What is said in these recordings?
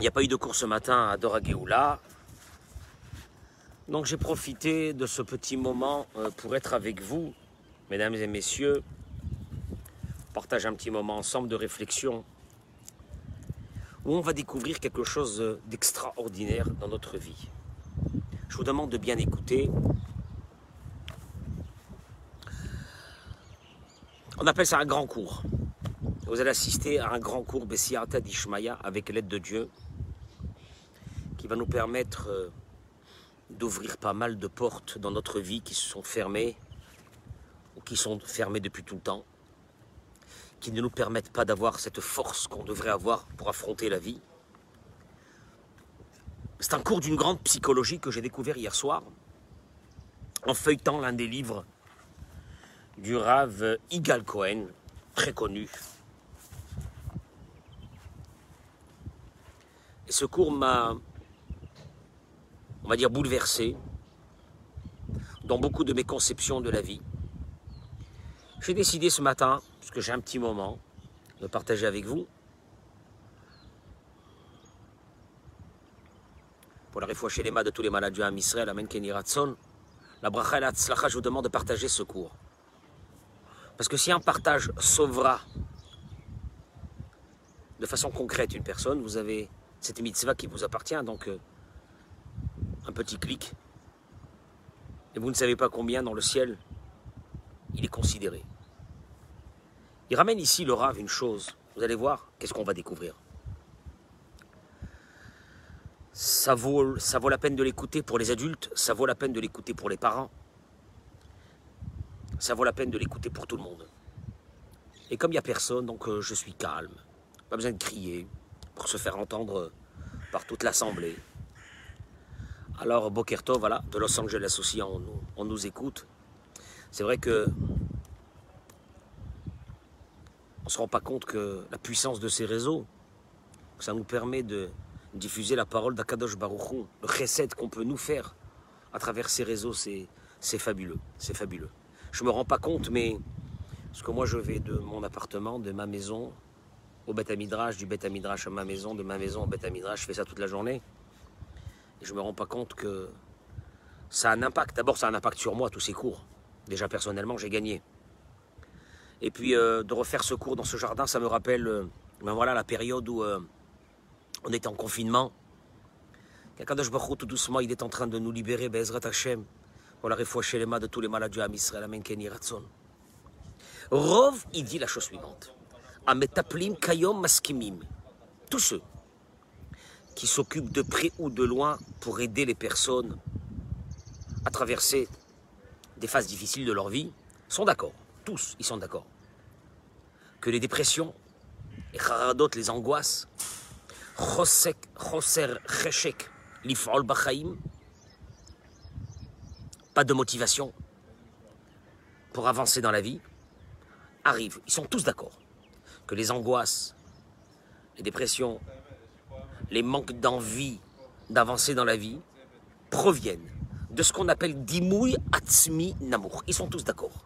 il n'y a pas eu de cours ce matin à Dora Geoula. Donc j'ai profité de ce petit moment euh, pour être avec vous, mesdames et messieurs. On partage un petit moment ensemble de réflexion où on va découvrir quelque chose d'extraordinaire dans notre vie. Je vous demande de bien écouter. On appelle ça un grand cours. Vous allez assister à un grand cours Bessiata d'Ishmaïa avec l'aide de Dieu qui va nous permettre euh, d'ouvrir pas mal de portes dans notre vie qui se sont fermées ou qui sont fermées depuis tout le temps, qui ne nous permettent pas d'avoir cette force qu'on devrait avoir pour affronter la vie. C'est un cours d'une grande psychologie que j'ai découvert hier soir en feuilletant l'un des livres du Rav Igal Cohen, très connu, Et ce cours m'a, on va dire, bouleversé dans beaucoup de mes conceptions de la vie. J'ai décidé ce matin, puisque j'ai un petit moment, de partager avec vous. Pour la chez les de tous les malades à Israël, Amen Kenny Ratson, la bracha et la tzlacha, je vous demande de partager ce cours. Parce que si un partage sauvera de façon concrète une personne, vous avez cette mitzvah qui vous appartient, donc euh, un petit clic. Et vous ne savez pas combien dans le ciel il est considéré. Il ramène ici le Rav une chose. Vous allez voir, qu'est-ce qu'on va découvrir. Ça vaut, ça vaut la peine de l'écouter pour les adultes, ça vaut la peine de l'écouter pour les parents, ça vaut la peine de l'écouter pour tout le monde. Et comme il n'y a personne, donc euh, je suis calme, pas besoin de crier, pour se faire entendre par toute l'Assemblée. Alors, Bokerto, voilà, de Los Angeles aussi, on, nous écoute. C'est vrai que on ne se rend pas compte que la puissance de ces réseaux, ça nous permet de diffuser la parole d'Akadosh Baruchou, le recette qu'on peut nous faire à travers ces réseaux, c'est fabuleux, c'est fabuleux. Je me rends pas compte, mais parce que moi je vais de mon appartement, de ma maison, au Beth Midrash, du Beth Midrash à ma maison, de ma maison au Beth Midrash, je fais ça toute la journée. Je me rends pas compte que ça a un impact. D'abord, ça a un impact sur moi, tous ces cours. Déjà, personnellement, j'ai gagné. Et puis, euh, de refaire ce cours dans ce jardin, ça me rappelle euh, ben voilà, la période où euh, on était en confinement. Kakadosh Baruch tout doucement, il est en train de nous libérer, Bezrat Hashem, pour la chez les mains de tous les malades du Ham Israël, Amen Kenny Ratson. Rov, il dit la chose suivante. Ametaplim Kayom Maskimim. Tous ceux qui s'occupent de près ou de loin pour aider les personnes à traverser des phases difficiles de leur vie sont d'accord. Tous, ils sont d'accord. Que les dépressions, les les angoisses, pas de motivation pour avancer dans la vie, arrivent. Ils sont tous d'accord que les angoisses, les dépressions, les manques d'envie d'avancer dans la vie proviennent de ce qu'on appelle dimouy atzmi namour. Ils sont tous d'accord.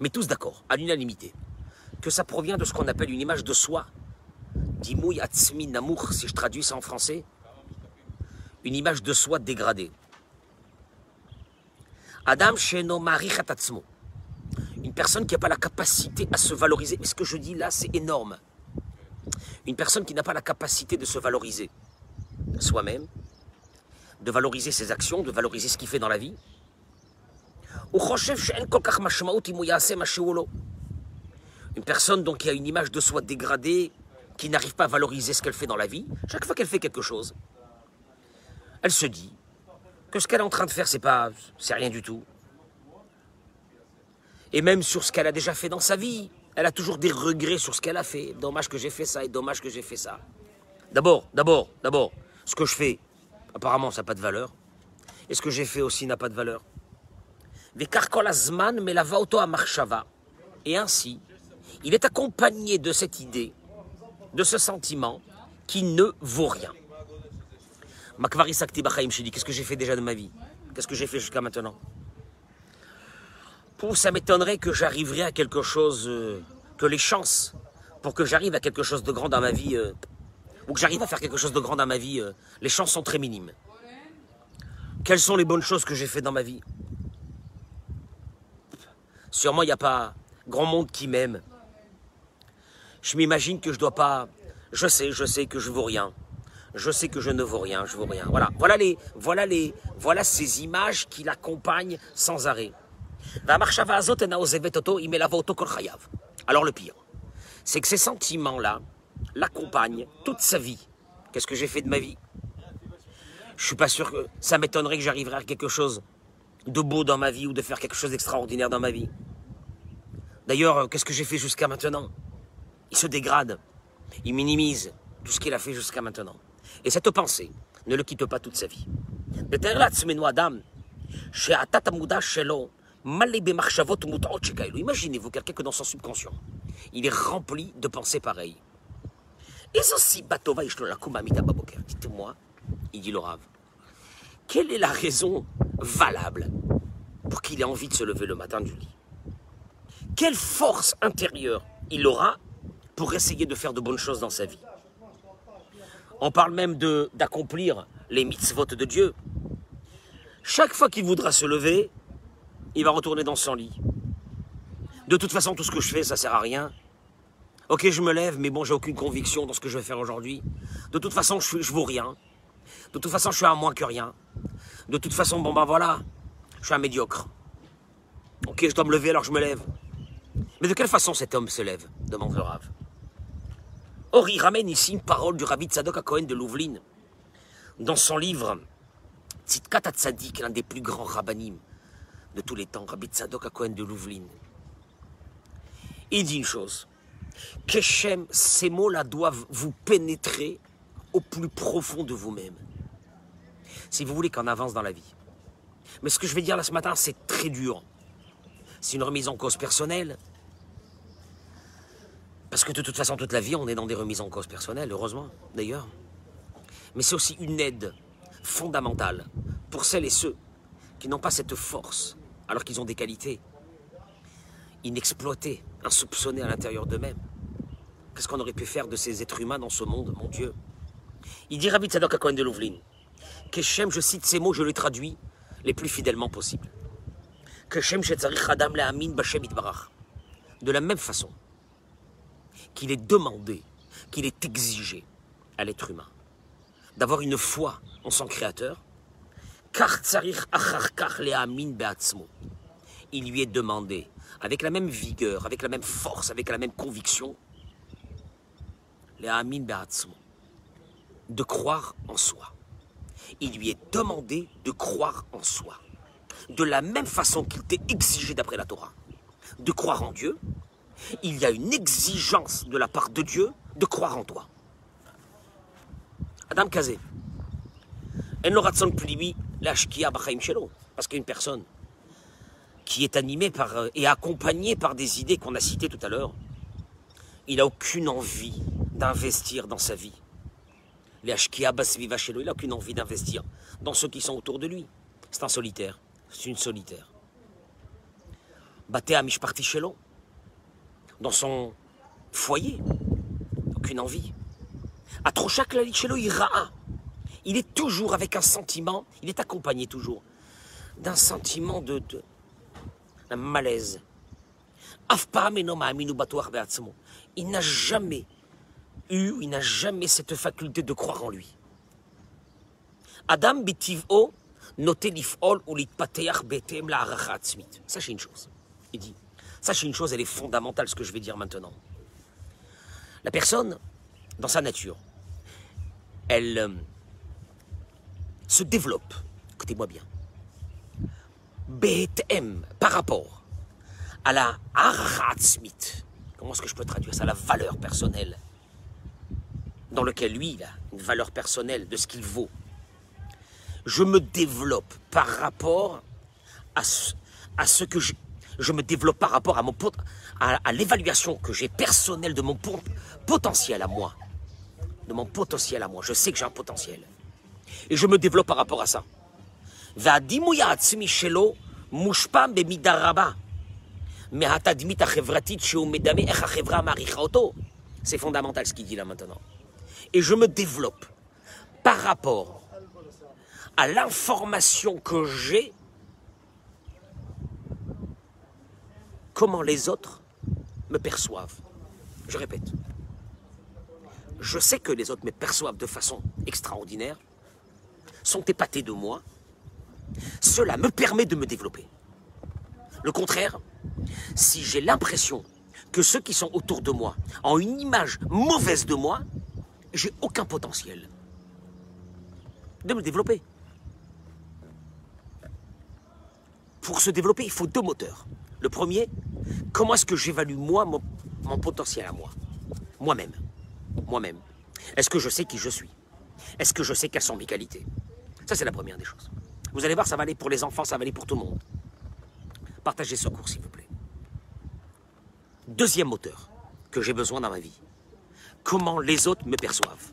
Mais tous d'accord, à l'unanimité. Que ça provient de ce qu'on appelle une image de soi. Dimouy atzmi namour, si je traduis ça en français. Une image de soi dégradée. Adam sheno une personne qui n'a pas la capacité à se valoriser. Mais ce que je dis là, c'est énorme. Une personne qui n'a pas la capacité de se valoriser soi-même, de valoriser ses actions, de valoriser ce qu'il fait dans la vie. Une personne donc qui a une image de soi dégradée, qui n'arrive pas à valoriser ce qu'elle fait dans la vie, chaque fois qu'elle fait quelque chose, elle se dit que ce qu'elle est en train de faire, c'est pas, c'est rien du tout. Et même sur ce qu'elle a déjà fait dans sa vie. Elle a toujours des regrets sur ce qu'elle a fait. Dommage que j'ai fait ça et dommage que j'ai fait ça. D'abord, d'abord, d'abord, ce que je fais, Apparemment, ça n'a pas de valeur. Et ce que j'ai fait aussi n'a pas de valeur. Melava auto à. Et ainsi, il est accompagné de cette idée, de ce sentiment qui ne vaut rien. Makvari Sakti Bachaim qu'est-ce que j'ai fait déjà de ma vie? Qu'est-ce que j'ai fait jusqu'à maintenant? Ça m'étonnerait que j'arriverais à quelque chose, euh, que les chances pour que j'arrive à quelque chose de grand dans ma vie, euh, ou que j'arrive à faire quelque chose de grand dans ma vie, euh, les chances sont très minimes. Quelles sont les bonnes choses que j'ai fait dans ma vie? Sûrement, il n'y a pas grand monde qui m'aime. Je m'imagine que je dois pas. Je sais, je sais que je vaux rien. Je sais que je ne vaux rien, je vaux rien. Voilà, voilà les, voilà les, voilà ces images qui l'accompagnent sans arrêt. Alors le pire, c'est que ces sentiments-là l'accompagnent toute sa vie. Qu'est-ce que j'ai fait de ma vie? Je suis pas sûr que ça m'étonnerait que j'arriverai à quelque chose de beau dans ma vie ou de faire quelque chose d'extraordinaire dans ma vie. D'ailleurs, qu'est-ce que j'ai fait jusqu'à maintenant? Il se dégrade, il minimise tout ce qu'il a fait jusqu'à maintenant. Et cette pensée ne le quitte pas toute sa vie. Imaginez-vous quelqu'un que dans son subconscient, il est rempli de pensées pareilles. Dites-moi, il dit le quelle est la raison valable pour qu'il ait envie de se lever le matin du lit? Quelle force intérieure il aura pour essayer de faire de bonnes choses dans sa vie? On parle même d'accomplir les mitzvot de Dieu. Chaque fois qu'il voudra se lever, il va retourner dans son lit. De toute façon, tout ce que je fais, ça sert à rien. Ok, je me lève, mais bon, j'ai aucune conviction dans ce que je vais faire aujourd'hui. De toute façon, je, je vaux rien. De toute façon, je suis à moins que rien. De toute façon, bon ben voilà, je suis un médiocre. Ok, je dois me lever, alors je me lève. Mais de quelle façon cet homme se lève demande le Rav. Or, il ramène ici une parole du Rabbi Tzadok Cohen de Louveline. Dans son livre Tzitkat Tzadik, l'un des plus grands rabbinim de tous les temps, Rabbi Tzadok Cohen de Louveline. Il dit une chose. Keshem, ces mots-là doivent vous pénétrer au plus profond de vous-même si vous voulez qu'on avance dans la vie. Mais ce que je vais dire là ce matin, c'est très dur. C'est une remise en cause personnelle. Parce que de toute façon, toute la vie, on est dans des remises en cause personnelles, heureusement d'ailleurs. Mais c'est aussi une aide fondamentale pour celles et ceux qui n'ont pas cette force, alors qu'ils ont des qualités inexploitées, insoupçonnées à l'intérieur d'eux-mêmes. Qu'est-ce qu'on aurait pu faire de ces êtres humains dans ce monde, mon Dieu? Il dit Rabbi Tzadok Cohen de Louvline Keshem, je cite ces mots, je les traduis les plus fidèlement possible. Keshem De la même façon qu'il est demandé, qu'il est exigé à l'être humain d'avoir une foi en son Créateur, il lui est demandé, avec la même vigueur, avec la même force, avec la même conviction, de croire en soi il lui est demandé de croire en soi. De la même façon qu'il t'est exigé d'après la Torah de croire en Dieu, il y a une exigence de la part de Dieu de croire en toi. Adam Kazé, parce qu'une personne qui est animée par euh, et accompagnée par des idées qu'on a citées tout à l'heure, il n'a aucune envie d'investir dans sa vie les il n'a aucune envie d'investir dans ceux qui sont autour de lui. C'est un solitaire. C'est une solitaire. Baté chez Dans son foyer. Aucune envie. Atrochak Lalichelo, il Il est toujours avec un sentiment, il est accompagné toujours d'un sentiment de, de malaise. Il n'a jamais eu, il n'a jamais cette faculté de croire en lui. Adam bitiv'o noté ou betem la smith. Sachez une chose. Il dit, sachez une chose, elle est fondamentale, ce que je vais dire maintenant. La personne, dans sa nature, elle euh, se développe, écoutez-moi bien, betem, par rapport à la smith. Comment est-ce que je peux traduire ça? La valeur personnelle dans lequel lui, il a une valeur personnelle de ce qu'il vaut. je me développe par rapport à ce, que je, je me développe par rapport à, mon, pot- à, l'évaluation que j'ai personnelle de mon po- potentiel à moi. De mon potentiel à moi. Je sais que j'ai un potentiel et je me développe par rapport à ça. C'est fondamental ce qu'il dit là maintenant. Et je me développe par rapport à l'information que j'ai, comment les autres me perçoivent. Je répète, je sais que les autres me perçoivent de façon extraordinaire, sont épatés de moi. Cela me permet de me développer. Le contraire, si j'ai l'impression que ceux qui sont autour de moi ont une image mauvaise de moi, j'ai aucun potentiel de me développer. Pour se développer, il faut deux moteurs. Le premier, comment est-ce que j'évalue moi mon, potentiel à moi? Moi-même. Moi-même. Est-ce que je sais qui je suis? Est-ce que je sais quelles sont mes qualités? Ça, c'est la première des choses. Vous allez voir, ça va aller pour les enfants, ça va aller pour tout le monde. Partagez ce cours, s'il vous plaît. Deuxième moteur que j'ai besoin dans ma vie. Comment les autres me perçoivent.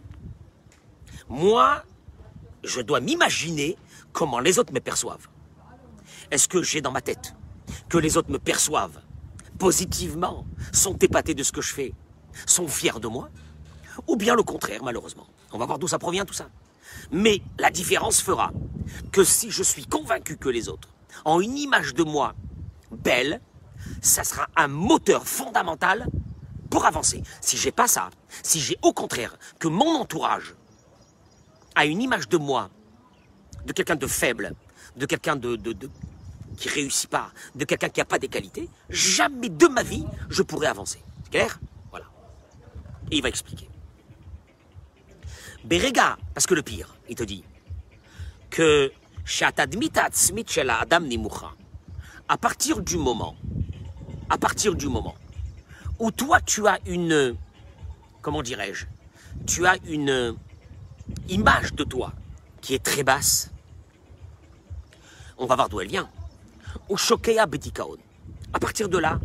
Moi, je dois m'imaginer comment les autres me perçoivent. Est-ce que j'ai dans ma tête que les autres me perçoivent positivement, sont épatés de ce que je fais, sont fiers de moi Ou bien le contraire, malheureusement. On va voir d'où ça provient tout ça. Mais la différence fera que si je suis convaincu que les autres ont une image de moi belle, ça sera un moteur fondamental pour avancer. Si j'ai pas ça, si j'ai au contraire que mon entourage a une image de moi, de quelqu'un de faible, de quelqu'un de, de, qui réussit pas, de quelqu'un qui n'a pas des qualités, jamais de ma vie je pourrai avancer. C'est clair? Voilà. Et il va expliquer. Berega, parce que le pire, il te dit que Adam à partir du moment, à partir du moment où toi tu as une, comment dirais-je, tu as une image de toi qui est très basse, on va voir d'où elle vient. Au Shokea Betikaon. À partir de là,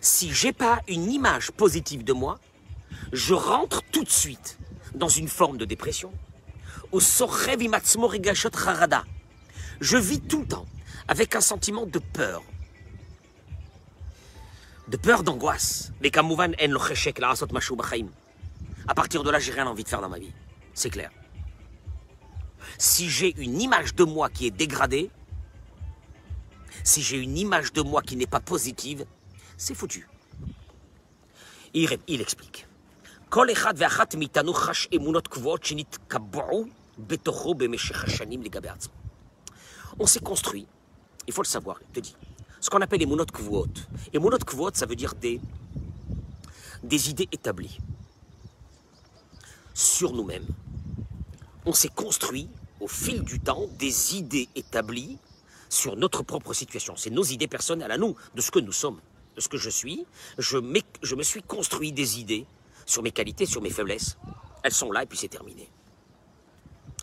si j'ai pas une image positive de moi, je rentre tout de suite dans une forme de dépression. Au. Je vis tout le temps avec un sentiment de peur. De peur, d'angoisse. Mais. À partir de là, j'ai rien envie de faire dans ma vie. C'est clair. Si j'ai une image de moi qui est dégradée, si j'ai une image de moi qui n'est pas positive, c'est foutu. Il explique. כל אחד ואחת מאיתנו חש אמונות קבועות שנתקבעו בתוכו במשך השנים לגבי עצמו. On s'est construit, il faut le savoir, il te dit, ce qu'on appelle les monotes kvuot. Et monotes kvuot, ça veut dire des, des idées établies sur nous-mêmes. On s'est construit au fil du temps des idées établies sur notre propre situation. C'est nos idées personnelles à nous, de ce que nous sommes, de ce que je suis. Je, m'ai- je me suis construit des idées sur mes qualités, sur mes faiblesses. Elles sont là et puis c'est terminé.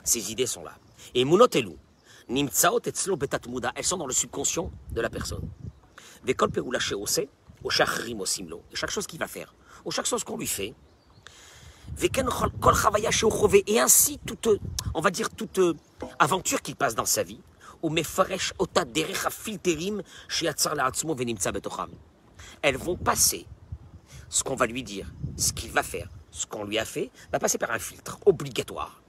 Ces idées sont là. Et Munot Elou, Nimtsaot etzlo betat muda, elles sont dans le subconscient de la personne. Vekol peoula sheose, au osimlo. Et chaque chose qu'il va faire, ou chaque chose qu'on lui fait, et ainsi toute, on va dire toute euh, aventure qu'il passe dans sa vie, ou. Elles vont passer ce qu'on va lui dire, ce qu'il va faire, ce qu'on lui a fait, va passer par un filtre obligatoire.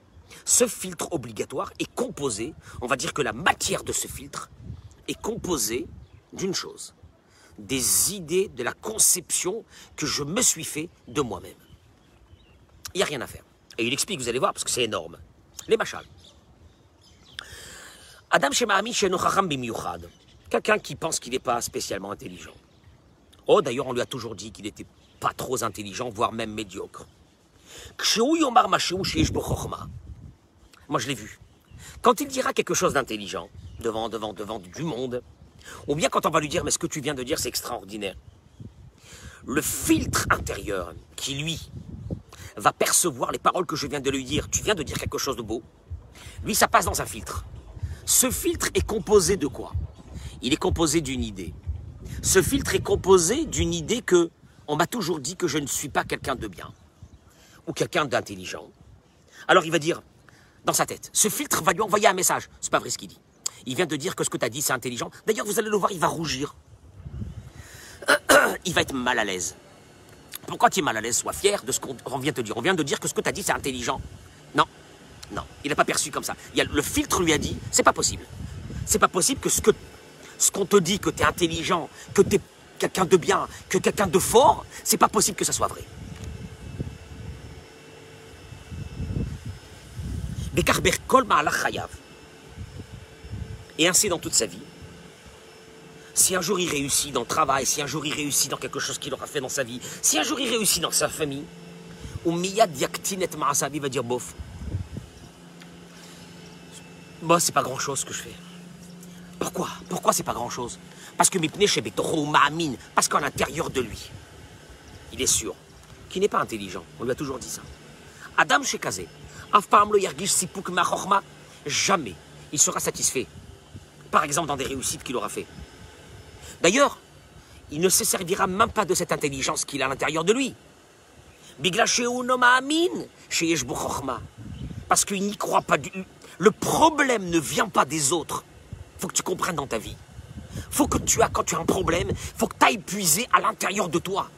Ce filtre obligatoire est composé, on va dire que la matière de ce filtre est composée d'une chose, des idées, de la conception que je me suis fait de moi-même. Il n'y a rien à faire. Et il explique, vous allez voir, parce que c'est énorme. Les machals. Adam Shema'ami Sheno Chacham Bimiyuchad. Quelqu'un qui pense qu'il n'est pas spécialement intelligent. Oh, d'ailleurs, on lui a toujours dit qu'il n'était pas trop intelligent, voire même médiocre. Moi, je l'ai vu. Quand il dira quelque chose d'intelligent, devant, devant, devant du monde, ou bien quand on va lui dire, mais ce que tu viens de dire, c'est extraordinaire. Le filtre intérieur qui, lui, va percevoir les paroles que je viens de lui dire. Tu viens de dire quelque chose de beau. Lui, ça passe dans un filtre. Ce filtre est composé de quoi? Il est composé d'une idée. Ce filtre est composé d'une idée que on m'a toujours dit que je ne suis pas quelqu'un de bien ou quelqu'un d'intelligent. Alors il va dire, dans sa tête, ce filtre va lui envoyer un message. C'est pas vrai ce qu'il dit. Il vient de dire que ce que tu as dit, c'est intelligent. D'ailleurs, vous allez le voir, il va rougir. Il va être mal à l'aise. Pourquoi tu es mal à l'aise Sois fier de ce qu'on vient de te dire? On vient de dire que ce que tu as dit, c'est intelligent. Non, non, il n'a pas perçu comme ça. Il a, le filtre lui a dit, c'est pas possible. C'est pas possible que ce que ce qu'on te dit, que tu es intelligent, que tu es quelqu'un de bien, que quelqu'un de fort, c'est pas possible que ça soit vrai. Et ainsi dans toute sa vie. Si un jour il réussit dans le travail, si un jour il réussit dans quelque chose qu'il aura fait dans sa vie, si un jour il réussit dans sa famille, ou miyad yaktinet ma'asabi va dire bof. Bon, c'est pas grand chose ce que je fais. Pourquoi? Pourquoi c'est pas grand chose Parce que ma'amin, parce qu'à l'intérieur de lui, il est sûr qu'il n'est pas intelligent. On lui a toujours dit ça. Adam Shekazé, jamais il sera satisfait. Par exemple, dans des réussites qu'il aura fait. D'ailleurs, il ne se servira même pas de cette intelligence qu'il a à l'intérieur de lui. Parce qu'il n'y croit pas. Du... Le problème ne vient pas des autres. faut que tu comprennes dans ta vie. Faut que tu as, quand tu as un problème, faut que tu ailles puiser à l'intérieur de toi.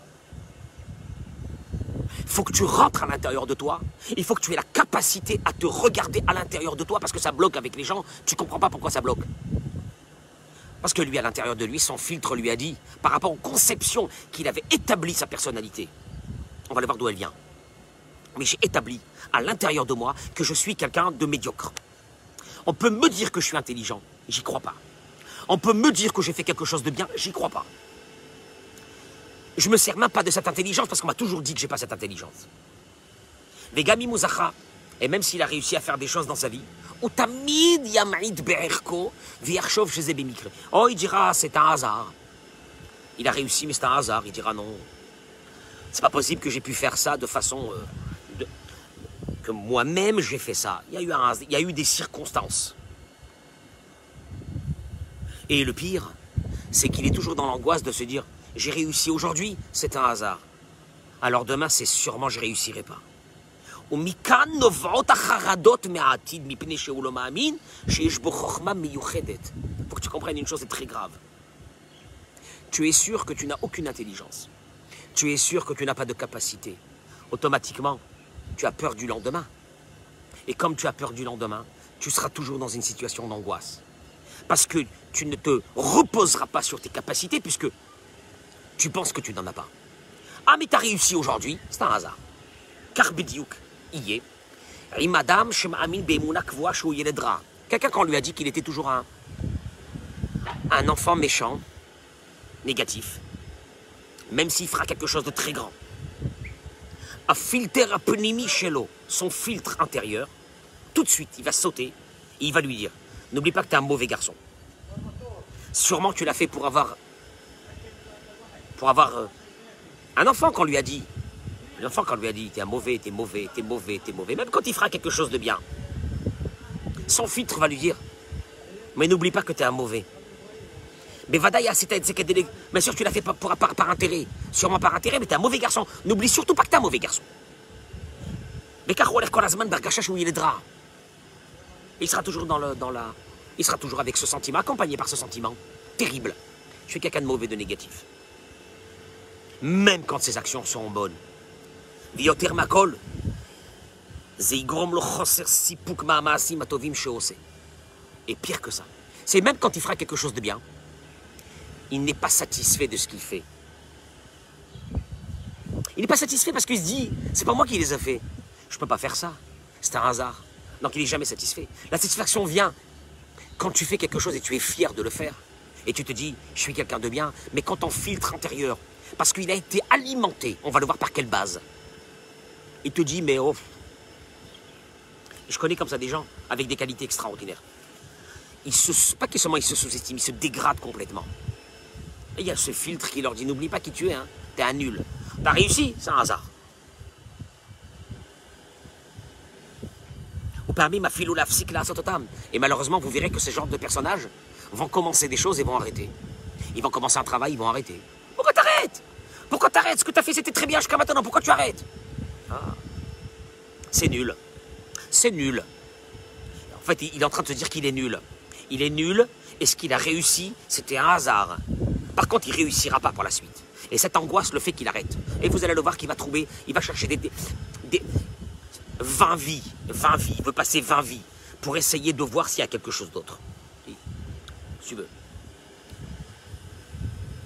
Faut que tu rentres à l'intérieur de toi. Il faut que tu aies la capacité à te regarder à l'intérieur de toi parce que ça bloque avec les gens. Tu ne comprends pas pourquoi ça bloque. Parce que lui, à l'intérieur de lui, son filtre lui a dit, par rapport aux conceptions qu'il avait établi sa personnalité, on va aller voir d'où elle vient. Mais j'ai établi à l'intérieur de moi que je suis quelqu'un de médiocre. On peut me dire que je suis intelligent, j'y crois pas. On peut me dire que j'ai fait quelque chose de bien, j'y crois pas. Je me sers même pas de cette intelligence parce qu'on m'a toujours dit que j'ai pas cette intelligence. Vegami Mouzacha, et même s'il a réussi à faire des choses dans sa vie, Oh, il dira, c'est un hasard. Il a réussi, mais c'est un hasard. Il dira non. C'est pas possible que j'ai pu faire ça de façon. Euh, que moi-même j'ai fait ça. Il y, a il y a eu des circonstances. Et le pire, c'est qu'il est toujours dans l'angoisse de se dire j'ai réussi aujourd'hui, c'est un hasard. Alors demain, c'est sûrement je réussirai pas. Faut que tu comprennes une chose, c'est très grave. Tu es sûr que tu n'as aucune intelligence. Tu es sûr que tu n'as pas de capacité. Automatiquement, tu as peur du lendemain. Et comme tu as peur du lendemain, tu seras toujours dans une situation d'angoisse. Parce que tu ne te reposeras pas sur tes capacités puisque tu penses que tu n'en as pas. Ah, mais tu as réussi aujourd'hui, c'est un hasard. Car y est. Quelqu'un qu'on lui a dit qu'il était toujours un, un enfant méchant, négatif, même s'il fera quelque chose de très grand. A filter l'eau, son filtre intérieur, tout de suite, il va sauter et il va lui dire N'oublie pas que tu es un mauvais garçon. Sûrement tu l'as fait pour avoir. pour avoir. Euh, un enfant qu'on lui a dit L'enfant, quand lui a dit T'es un mauvais, t'es mauvais, t'es mauvais, t'es mauvais, même quand il fera quelque chose de bien, son filtre va lui dire Mais n'oublie pas que t'es un mauvais. Mais Vadaya, Bien sûr, tu l'as fait par, par, intérêt. Sûrement par intérêt, mais t'es un mauvais garçon. N'oublie surtout pas que t'es un mauvais garçon. Mais il sera toujours dans, le, dans la. Il sera toujours avec ce sentiment, accompagné par ce sentiment terrible. Je suis quelqu'un de mauvais, de négatif. Même quand ses actions sont bonnes. Et pire que ça, c'est même quand il fera quelque chose de bien, il n'est pas satisfait de ce qu'il fait. Il n'est pas satisfait parce qu'il se dit, c'est pas moi qui les ai fait. Je ne peux pas faire ça. C'est un hasard. Donc il n'est jamais satisfait. La satisfaction vient quand tu fais quelque chose et tu es fier de le faire. Et tu te dis, je suis quelqu'un de bien. Mais quand ton filtre intérieur, parce qu'il a été alimenté, on va le voir par quelle base il te dit, mais oh, je connais comme ça des gens avec des qualités extraordinaires. Ils se, pas que seulement ils se sous-estiment, ils se dégradent complètement. Et il y a ce filtre qui leur dit, n'oublie pas qui tu es, hein. t'es un nul. T'as réussi, c'est un hasard. Parmi ma filou la sototam. Et malheureusement, vous verrez que ces genres de personnages vont commencer des choses et vont arrêter. Ils vont commencer un travail, ils vont arrêter. Pourquoi t'arrêtes? Pourquoi t'arrêtes? Ce que t'as fait, c'était très bien jusqu'à maintenant. Pourquoi tu arrêtes? Ah. C'est nul. C'est nul. En fait, il est en train de te dire qu'il est nul. Il est nul, et ce qu'il a réussi, c'était un hasard. Par contre, il réussira pas pour la suite. Et cette angoisse le fait qu'il arrête. Et vous allez le voir qu'il va trouver, il va chercher des, 20 vies, 20 vies, il veut passer 20 vies pour essayer de voir s'il y a quelque chose d'autre. tu veux.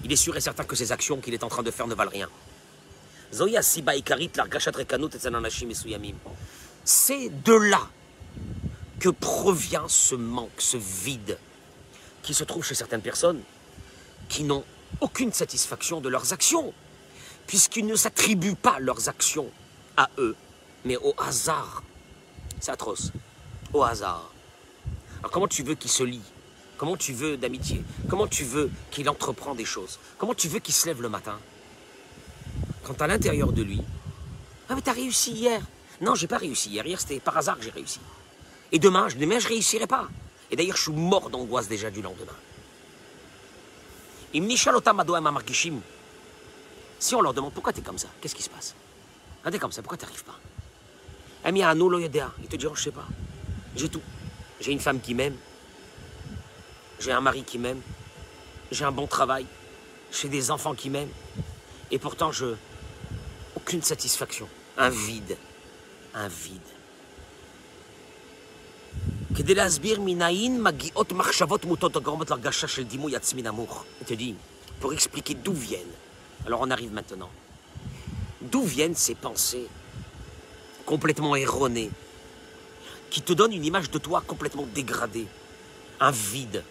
Il est sûr et certain que ces actions qu'il est en train de faire ne valent rien. C'est de là que provient ce manque, ce vide qui se trouve chez certaines personnes qui n'ont aucune satisfaction de leurs actions, puisqu'ils ne s'attribuent pas leurs actions à eux, mais au hasard. C'est atroce. Au hasard. Alors comment tu veux qu'il se lie? Comment tu veux d'amitié? Comment tu veux qu'il entreprend des choses? Comment tu veux qu'il se lève le matin? Quand à l'intérieur de lui, ah mais t'as réussi hier. Non, j'ai pas réussi hier. Hier c'était par hasard que j'ai réussi. Et demain, demain je réussirai pas. Et d'ailleurs, je suis mort d'angoisse déjà du lendemain. Si on leur demande pourquoi tu es comme ça, qu'est-ce qui se passe? Ah, T'es comme ça, pourquoi Ils te diront, je sais pas. J'ai tout. J'ai une femme qui m'aime. J'ai un mari qui m'aime. J'ai un bon travail. J'ai des enfants qui m'aiment. Et pourtant, je. Aucune satisfaction. Un vide. Un vide. Il te dit, pour expliquer d'où viennent. Alors on arrive maintenant. D'où viennent ces pensées complètement erronées qui te donnent une image de toi complètement dégradée, un vide,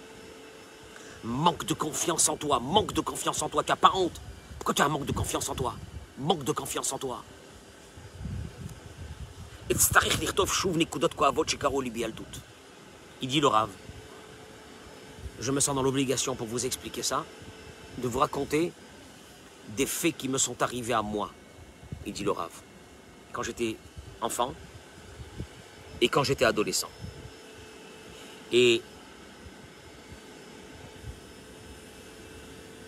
manque de confiance en toi, manque de confiance en toi, tu n'as pas honte. Pourquoi tu as un manque de confiance en toi? Manque de confiance en toi. Il dit le Rave. Je me sens dans l'obligation pour vous expliquer ça, de vous raconter des faits qui me sont arrivés à moi. Il dit le Rave. Quand j'étais enfant et quand j'étais adolescent. Et,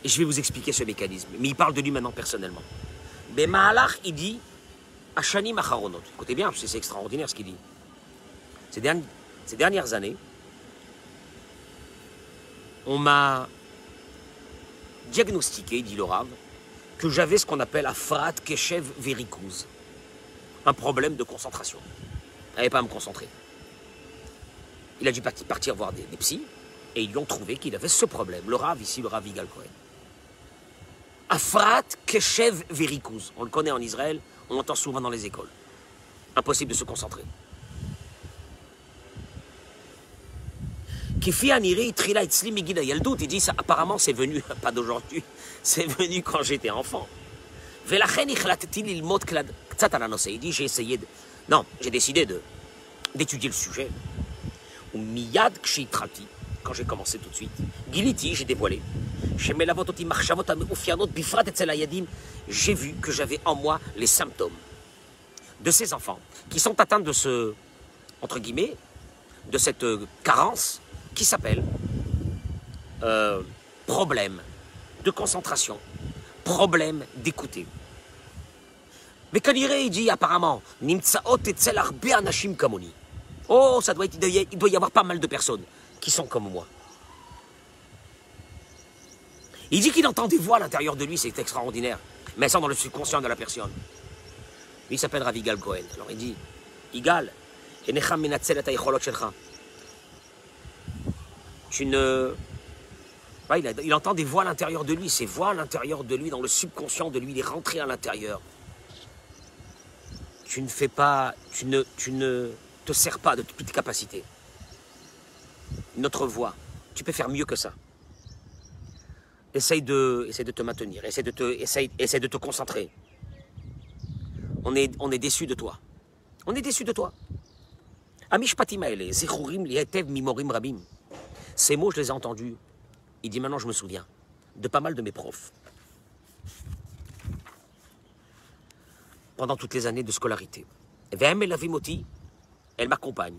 je vais vous expliquer ce mécanisme. Mais il parle de lui maintenant personnellement. Mais Mahalach, il dit Ashani Macharonot. Écoutez bien, c'est extraordinaire ce qu'il dit. Ces dernières années, on m'a diagnostiqué, dit le que j'avais ce qu'on appelle afrat keshev vericose, un problème de concentration. Je n'avais pas à me concentrer. Il a dû partir voir des, psys, et ils lui ont trouvé qu'il avait ce problème. Le Rav, ici, le Rav Igal. Afrat keshev vericose. On le connaît en Israël, on l'entend souvent dans les écoles. Impossible de se concentrer. Il dit, ça, apparemment, c'est venu, pas d'aujourd'hui, c'est venu quand j'étais enfant. Il dit, j'ai essayé de... Non, j'ai décidé d'étudier le sujet. Quand j'ai commencé tout de suite, Giliti, j'ai dévoilé. J'ai vu que j'avais en moi les symptômes de ces enfants qui sont atteints de ce, entre guillemets, de cette carence qui s'appelle euh, problème de concentration, problème d'écouter. Mais Kanire, il dit apparemment, Oh, ça doit être, il doit y avoir pas mal de personnes qui sont comme moi. Il dit qu'il entend des voix à l'intérieur de lui, c'est extraordinaire. Mais ça dans le subconscient de la personne. il s'appelle Ravigal Cohen. Alors il dit, Igal, tu ne... il, entend des voix à l'intérieur de lui, ces voix à l'intérieur de lui, dans le subconscient de lui, il est rentré à l'intérieur. Tu ne fais pas, tu ne, tu ne te sers pas de toutes tes capacités. Notre voix, tu peux faire mieux que ça. Essaye de, essaye de te maintenir, essaye de te, essaye, essaye de te concentrer. On est, on est déçu de toi. On est déçu de toi. Amishpatim zechurim lietev mimorim rabim. Ces mots, je les ai entendus. Il dit maintenant, je me souviens de pas mal de mes profs. Pendant toutes les années de scolarité. Elle m'accompagne.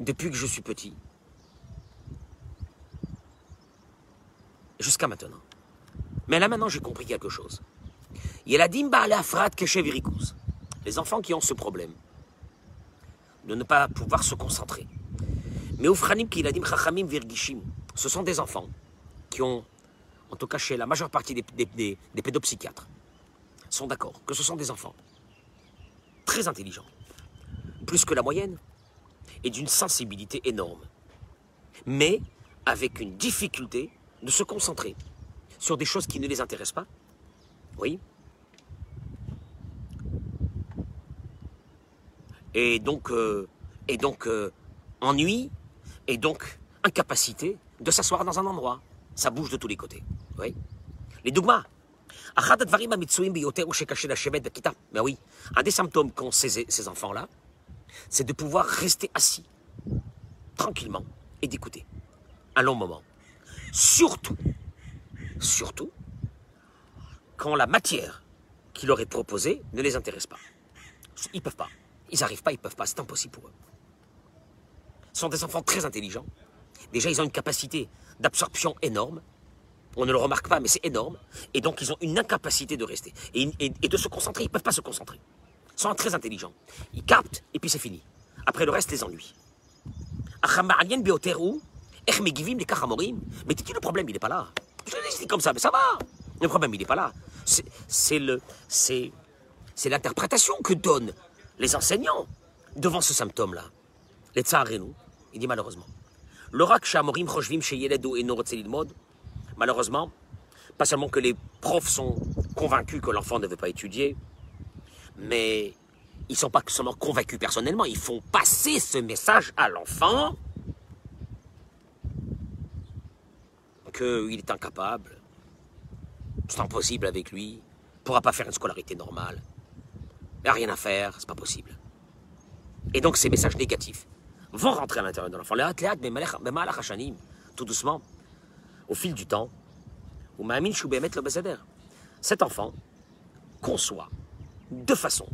depuis que je suis petit, jusqu'à maintenant. Mais là maintenant, j'ai compris quelque chose. Les enfants qui ont ce problème de ne pas pouvoir se concentrer. Mais ufranim kiladim chachamim virgishim. Ce sont des enfants qui ont, en tout cas chez la majeure partie des pédopsychiatres, sont d'accord que ce sont des enfants très intelligents, plus que la moyenne, et d'une sensibilité énorme, mais avec une difficulté de se concentrer sur des choses qui ne les intéressent pas. Oui. Et donc, euh, et donc euh, ennui, et donc incapacité de s'asseoir dans un endroit. Ça bouge de tous les côtés. Oui. Les dogmas. Mais oui, un des symptômes qu'ont ces, ces enfants-là, c'est de pouvoir rester assis, tranquillement, et d'écouter. Un long moment. Surtout, surtout, quand la matière qui leur est proposée ne les intéresse pas. Ils peuvent pas. Ils n'arrivent pas, ils peuvent pas. C'est impossible pour eux. Ce sont des enfants très intelligents. Déjà, ils ont une capacité d'absorption énorme. On ne le remarque pas, mais c'est énorme. Et donc, ils ont une incapacité de rester. Et, de se concentrer, ils ne peuvent pas se concentrer. Ils sont très intelligents. Ils captent, et puis c'est fini. Après, le reste les ennuie. Mais dis le problème, il n'est pas là? Je l'ai dit comme ça, mais ça va. Le problème, il n'est pas là. C'est le, l'interprétation que donnent les enseignants devant ce symptôme-là. Les nous, il dit malheureusement. Malheureusement, pas seulement que les profs sont convaincus que l'enfant ne veut pas étudier, mais ils ne sont pas seulement convaincus personnellement, ils font passer ce message à l'enfant qu'il est incapable, c'est impossible avec lui, ne pourra pas faire une scolarité normale, il a rien à faire, c'est pas possible. Et donc ces messages négatifs vont rentrer à l'intérieur de l'enfant. Tout doucement, au fil du temps, cet enfant conçoit de façon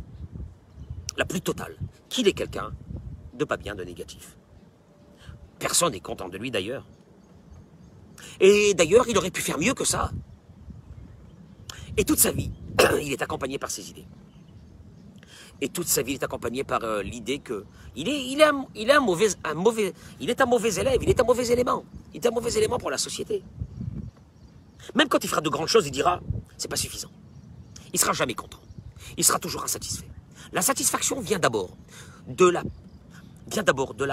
la plus totale qu'il est quelqu'un de pas bien, de négatif. Personne n'est content de lui d'ailleurs. Et d'ailleurs, il aurait pu faire mieux que ça. Et toute sa vie, il est accompagné par ses idées. Et toute sa vie, est accompagné par euh, l'idée que il est, un, mauvais, il est un mauvais élève, il est un mauvais élément. Il est un mauvais élément pour la société. Même quand il fera de grandes choses, il dira, c'est pas suffisant. Il sera jamais content. Il sera toujours insatisfait. La satisfaction vient d'abord de vient d'abord de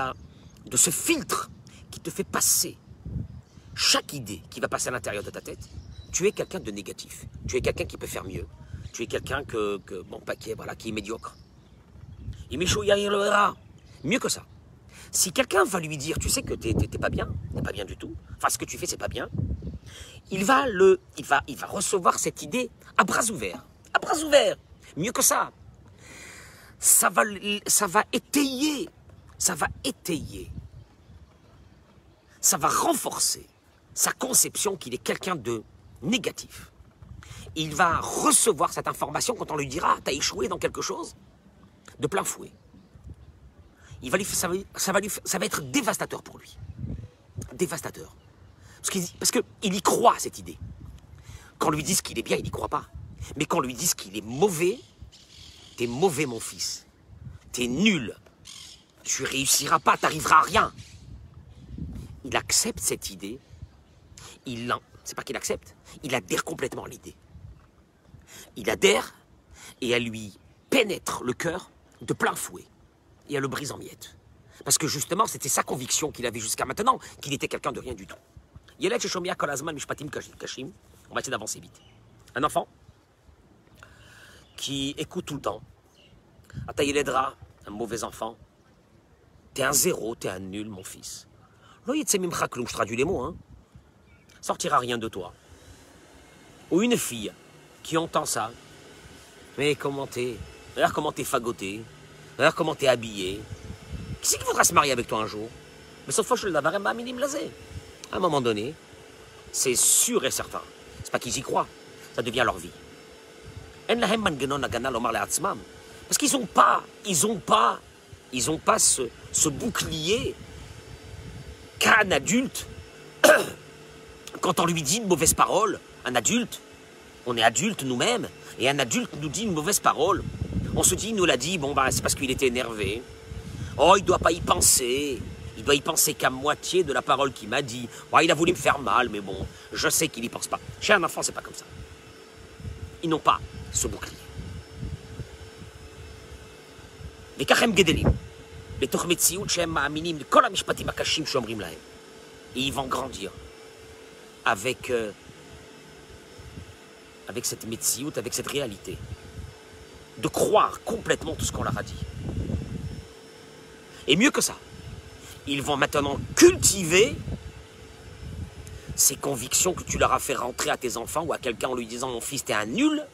de ce filtre qui te fait passer chaque idée qui va passer à l'intérieur de ta tête, tu es quelqu'un de négatif. Tu es quelqu'un qui peut faire mieux. Tu es quelqu'un que, que, bon, est, voilà, qui est médiocre. Et Michou verra. Mieux que ça. Si quelqu'un va lui dire, tu sais que tu n'es pas bien, t'es pas bien du tout, enfin ce que tu fais c'est pas bien, il va le, il va, il va recevoir cette idée à bras ouverts, à bras ouverts. Mieux que ça, ça va, ça va étayer, ça va étayer, ça va renforcer sa conception qu'il est quelqu'un de négatif. Il va recevoir cette information quand on lui dira T'as échoué dans quelque chose de plein fouet. Il va lui, ça, va, lui, ça va être dévastateur pour lui. Dévastateur. Parce qu'il il y croit, cette idée. Quand on lui dit qu'il est bien, il n'y croit pas. Mais quand on lui dit qu'il est mauvais, t'es mauvais, mon fils. T'es nul. Tu réussiras pas, t'arriveras à rien. Il accepte cette idée il c'est pas qu'il accepte, il adhère complètement à l'idée. Il adhère et elle lui pénètre le cœur de plein fouet et elle le brise en miettes. Parce que justement, c'était sa conviction qu'il avait jusqu'à maintenant, qu'il était quelqu'un de rien du tout. On va essayer d'avancer vite. Un enfant qui écoute tout le temps. l'aidera, un mauvais enfant. T'es un zéro, t'es un nul, mon fils. Je traduis les mots, hein sortira rien de toi. Ou une fille qui entend ça. Mais comment t'es? Regarde comment t'es fagoté. Regarde comment t'es habillé. Qui c'est qui voudra se marier avec toi un jour? Mais sauf fois, je le minime blasé. À un moment donné, c'est sûr et certain. C'est pas qu'ils y croient. Ça devient leur vie. Parce qu'ils n'ont pas, ils ont pas ils n'ont pas ce, ce bouclier qu'un adulte, quand on lui dit une mauvaise parole, un adulte, on est adulte nous-mêmes, et un adulte nous dit une mauvaise parole, on se dit, il nous l'a dit, bon, bah, c'est parce qu'il était énervé. Oh, il ne doit pas y penser. Il doit y penser qu'à moitié de la parole qu'il m'a dit. Oh, il a voulu me faire mal, mais bon, je sais qu'il n'y pense pas. Chez un enfant, c'est pas comme ça. Ils n'ont pas ce bouclier. Gedelim, les tormetsiout shem ma'aminim, kol hamishpatim akashim shomrim lahem. Et ils vont grandir avec, euh, avec cette metsiout, avec cette réalité de croire complètement tout ce qu'on leur a dit. Et mieux que ça, ils vont maintenant cultiver ces convictions que tu leur as fait rentrer à tes enfants ou à quelqu'un en lui disant mon fils t'es un nul.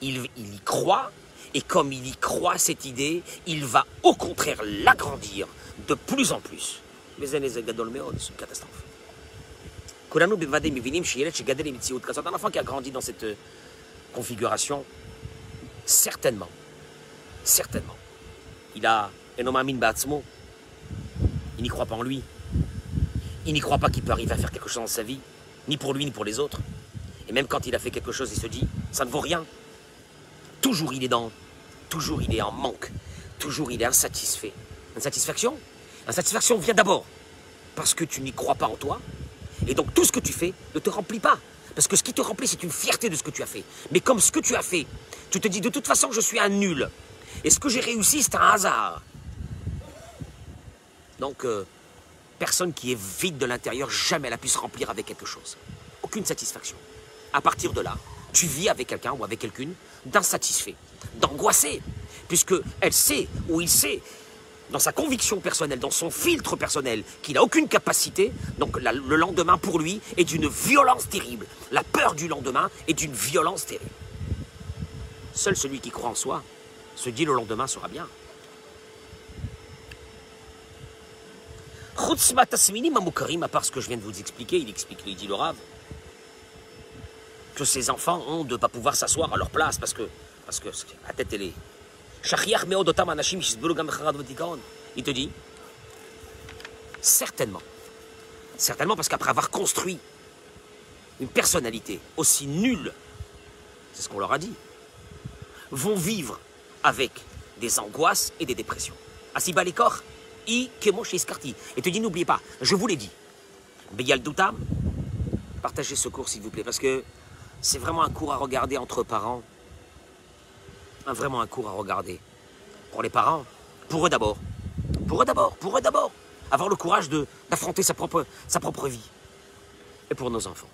Il, y croit et comme il y croit cette idée, il va au contraire l'agrandir de plus en plus. Mais c'est une catastrophe כולנו בוודאי מבינים שילד שגדל עם מציאות כזאת, un enfant qui a grandi dans cette euh, configuration, certainement, certainement, il a un homme amin batzmo, il n'y croit pas en lui, il n'y croit pas qu'il peut arriver à faire quelque chose dans sa vie, ni pour lui ni pour les autres. Et même quand il a fait quelque chose, il se dit, ça ne vaut rien. Toujours il est dans, toujours il est en manque, toujours il est insatisfait. Insatisfaction Insatisfaction vient d'abord parce que tu n'y crois pas en toi, et donc tout ce que tu fais ne te remplit pas. Parce que ce qui te remplit, c'est une fierté de ce que tu as fait. Mais comme ce que tu as fait, tu te dis de toute façon, je suis un nul. Et ce que j'ai réussi, c'est un hasard. Donc, euh, personne qui est vide de l'intérieur, jamais elle a pu se remplir avec quelque chose. Aucune satisfaction. À partir de là, tu vis avec quelqu'un ou avec quelqu'une d'insatisfait, d'angoissé, puisque elle sait ou il sait dans sa conviction personnelle, dans son filtre personnel, qu'il n'a aucune capacité, donc le lendemain pour lui est d'une violence terrible. La peur du lendemain est d'une violence terrible. Seul celui qui croit en soi se dit le lendemain sera bien. À part ce que je viens de vous expliquer, il explique, il dit le Rav, que ces enfants ont de ne pas pouvoir s'asseoir à leur place parce que, parce que la tête elle est. Il te dit, certainement, certainement parce qu'après avoir construit une personnalité aussi nulle, c'est ce qu'on leur a dit, vont vivre avec des angoisses et des dépressions. Asiba les i kemo Iskarti. Et te dit, n'oubliez pas, je vous l'ai dit, Beyal partagez ce cours s'il vous plaît, parce que c'est vraiment un cours à regarder entre parents. Vraiment un cours à regarder. Pour les parents, pour eux d'abord. Pour eux d'abord, pour eux d'abord. Avoir le courage d'affronter sa propre, vie. Et pour nos enfants.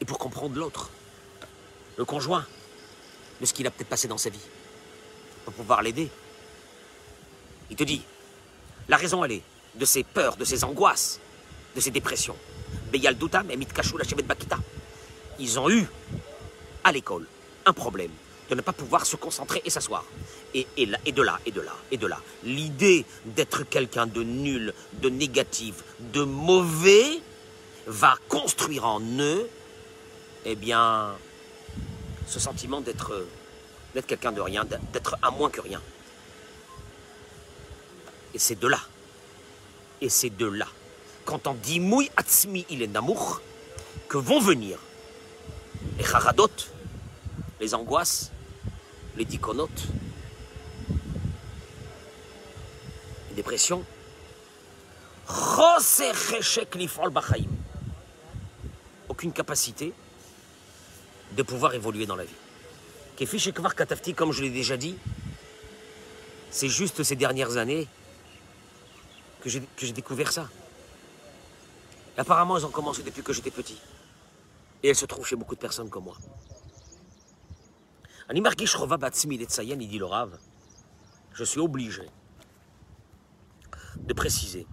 Et pour comprendre l'autre, le conjoint, de ce qu'il a peut-être passé dans sa vie. Pour pouvoir l'aider. Il te dit, la raison elle est de ses peurs, de ses angoisses, de ses dépressions. Beyal Doutam et Chevet Bakita. Ils ont eu, à l'école, un problème de ne pas pouvoir se concentrer et s'asseoir. Et, de là, et de là, et de là. L'idée d'être quelqu'un de nul, de négatif, de mauvais, va construire en eux, eh bien, ce sentiment d'être d'être quelqu'un de rien, d'être un moins que rien. Et c'est de là, et c'est de là, quand on dit Mouy Atzmi il est Namour, que vont venir les charadot, les angoisses, les dikonotes, les dépressions. Aucune capacité de pouvoir évoluer dans la vie. Katafti, comme je l'ai déjà dit, c'est juste ces dernières années que j'ai découvert ça. Apparemment, elles ont commencé depuis que j'étais petit. Et elle se trouve chez beaucoup de personnes comme moi. dit Je suis obligé de préciser.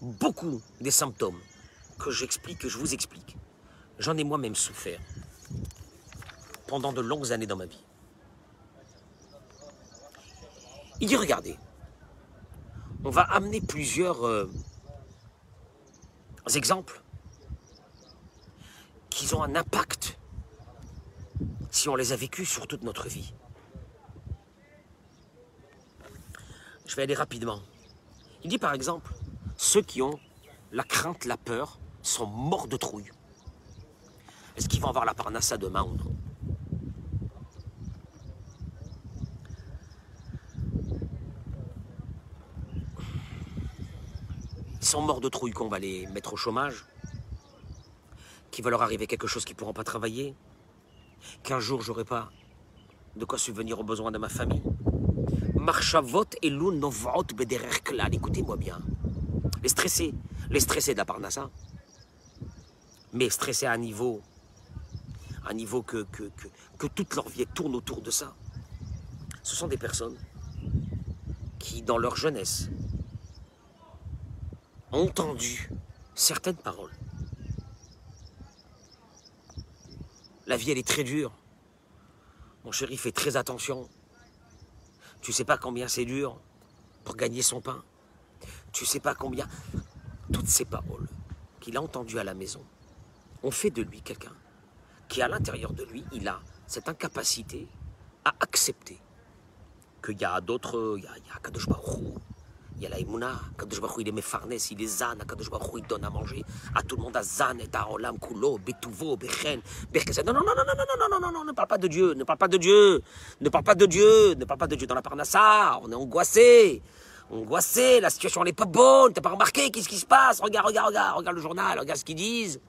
Beaucoup des symptômes que j'explique, que je vous explique, j'en ai moi-même souffert pendant de longues années dans ma vie. Il dit, regardez, on va amener plusieurs euh, exemples qui ont un impact si on les a vécues sur toute notre vie. Je vais aller rapidement. Il dit par exemple, ceux qui ont la crainte, la peur, sont morts de trouille. Est-ce qu'ils vont avoir la parnassa demain ou non? Sont morts de trouille qu'on va les mettre au chômage, qu'il va leur arriver quelque chose qu'ils ne pourront pas travailler, qu'un jour j'aurai pas de quoi subvenir aux besoins de ma famille. Marchavot et novot bederer Écoutez-moi bien. Les stressés, les stressés de la parnassa, mais stressés à un niveau, à un niveau que, que, que, toute leur vie tourne autour de ça. Ce sont des personnes qui, dans leur jeunesse, entendu certaines paroles. La vie, elle est très dure. Mon chéri, fais très attention. Tu sais pas combien c'est dur pour gagner son pain. Tu sais pas combien. Toutes ces paroles qu'il a entendues à la maison ont fait de lui quelqu'un qui, à l'intérieur de lui, il a cette incapacité à accepter qu'il y a d'autres. Il y a, il y a il y a la Emouna, Kadosh il est Mefarnes, il est Zan, Kadosh Baruch il donne à manger à tout le monde, à Zan, et à Olam, Kulo, Betuvo, Bechen, Berkesed. Non, non, non, non, non, non, non, non, non, non, ne parle pas de Dieu, ne parle pas de Dieu, ne parle pas de Dieu, ne parle pas de Dieu dans la Parnassa, on est angoissé, angoissé, la situation n'est pas bonne, t'as pas remarqué, qu'est-ce qui se passe? Regarde, regarde, regarde, regarde le journal, regarde ce qu'ils disent,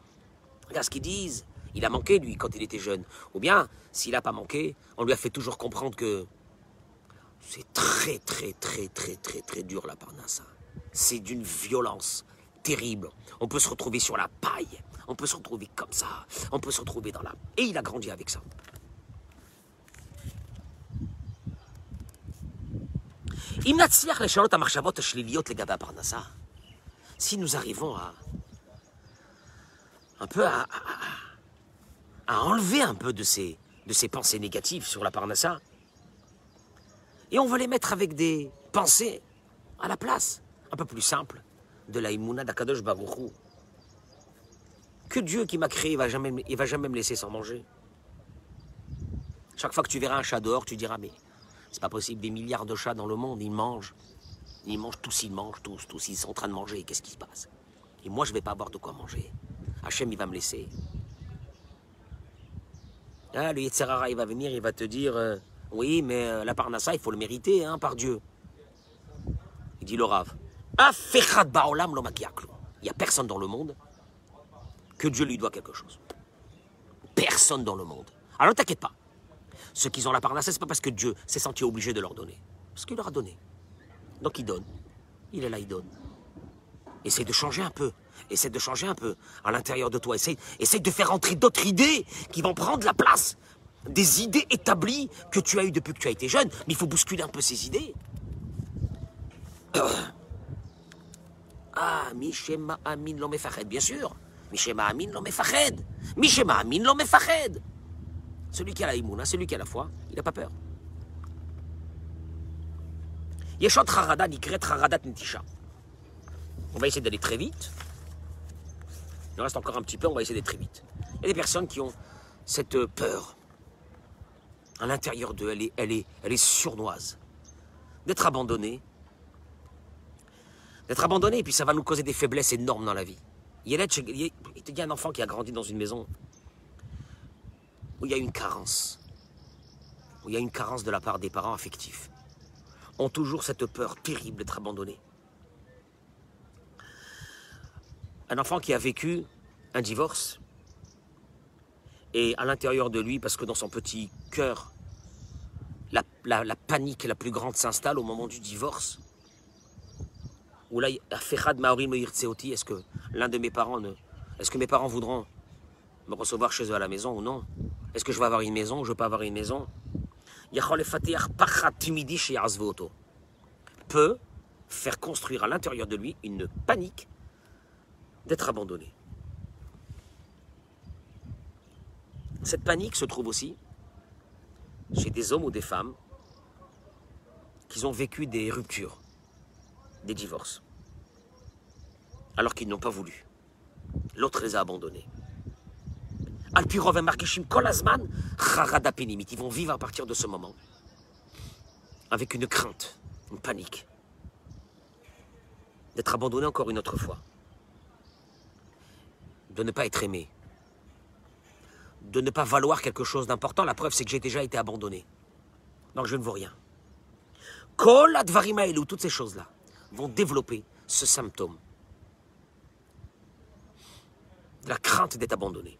regarde ce qu'ils disent. Il a manqué, lui, quand il était jeune. Ou bien, s'il n'a pas manqué, on lui a fait toujours comprendre que c'est très, très, très, très, très, très dur, la Parnasse. C'est d'une violence terrible. On peut se retrouver sur la paille. On peut se retrouver comme ça. On peut se retrouver dans la... Et il a grandi avec ça. Si nous arrivons à un peu à, à, enlever un peu de ces, de ces pensées négatives sur la parnassa, et on va les mettre avec des pensées à la place, un peu plus simples, de la Imuna d'Akadosh Baruch Hu. Que Dieu qui m'a créé, il va jamais, va jamais me laisser sans manger. Chaque fois que tu verras un chat dehors, tu diras, mais c'est pas possible, des milliards de chats dans le monde, ils mangent. Ils mangent tous, ils mangent tous, tous, ils sont en train de manger, qu'est-ce qui se passe? Et moi, je vais pas avoir de quoi manger. Hachem, il va me laisser. Ah, le Yetzerara, il va venir, il va te dire, euh, oui, mais euh, la parnassa, il faut le mériter, hein, par Dieu. Il dit le Rav, Af echad ba'olam lo makia klum. il n'y a personne dans le monde que Dieu lui doit quelque chose. Personne dans le monde. Alors t'inquiète pas. Ceux qui ont la parnassa, c'est pas parce que Dieu s'est senti obligé de leur donner. Parce qu'il leur a donné. Donc il donne. Il est là, il donne. Essaye de changer un peu. Essaye de changer un peu à l'intérieur de toi. Essaye, essaye de faire entrer d'autres idées qui vont prendre la place des idées établies que tu as eues depuis que tu as été jeune. Mais il faut bousculer un peu ces idées. Ah, Mishema Amin lo mefached, bien sûr. Mishema Amin lo mefached. Mishema Amin lo mefached. Celui qui a la imouna, celui qui a la foi, il n'a pas peur. Yeshot Harada Nikret Haradat Nitisha. On va essayer d'aller très vite. Il reste encore un petit peu, on va essayer d'aller très vite. Il y a des personnes qui ont cette euh, peur. À l'intérieur d'eux, elle est, elle, elle est surnoise. D'être abandonné. D'être abandonné, et puis ça va nous causer des faiblesses énormes dans la vie. Il y a, un enfant qui a grandi dans une maison où il y a une carence. Où il y a une carence de la part des parents affectifs. Ont toujours cette peur terrible d'être abandonnés. Un enfant qui a vécu un divorce, et à l'intérieur de lui, parce que dans son petit cœur, la, panique la plus grande s'installe au moment du divorce, où là, est-ce que l'un de mes parents ne. Est-ce que mes parents voudront me recevoir chez eux à la maison ou non? Est-ce que je vais avoir une maison ou je vais pas avoir une maison? Peut faire construire à l'intérieur de lui une panique d'être abandonné. Cette panique se trouve aussi chez des hommes ou des femmes qui ont vécu des ruptures, des divorces, alors qu'ils n'ont pas voulu. L'autre les a abandonnés. Alpirov et Markishim Kolazman, Penimit. Ils vont vivre à partir de ce moment avec une crainte, une panique d'être abandonné encore une autre fois, de ne pas être aimé, de ne pas valoir quelque chose d'important. La preuve, c'est que j'ai déjà été abandonné. Donc je ne vaux rien. Kol ou toutes ces choses-là vont développer ce symptôme. La crainte d'être abandonné.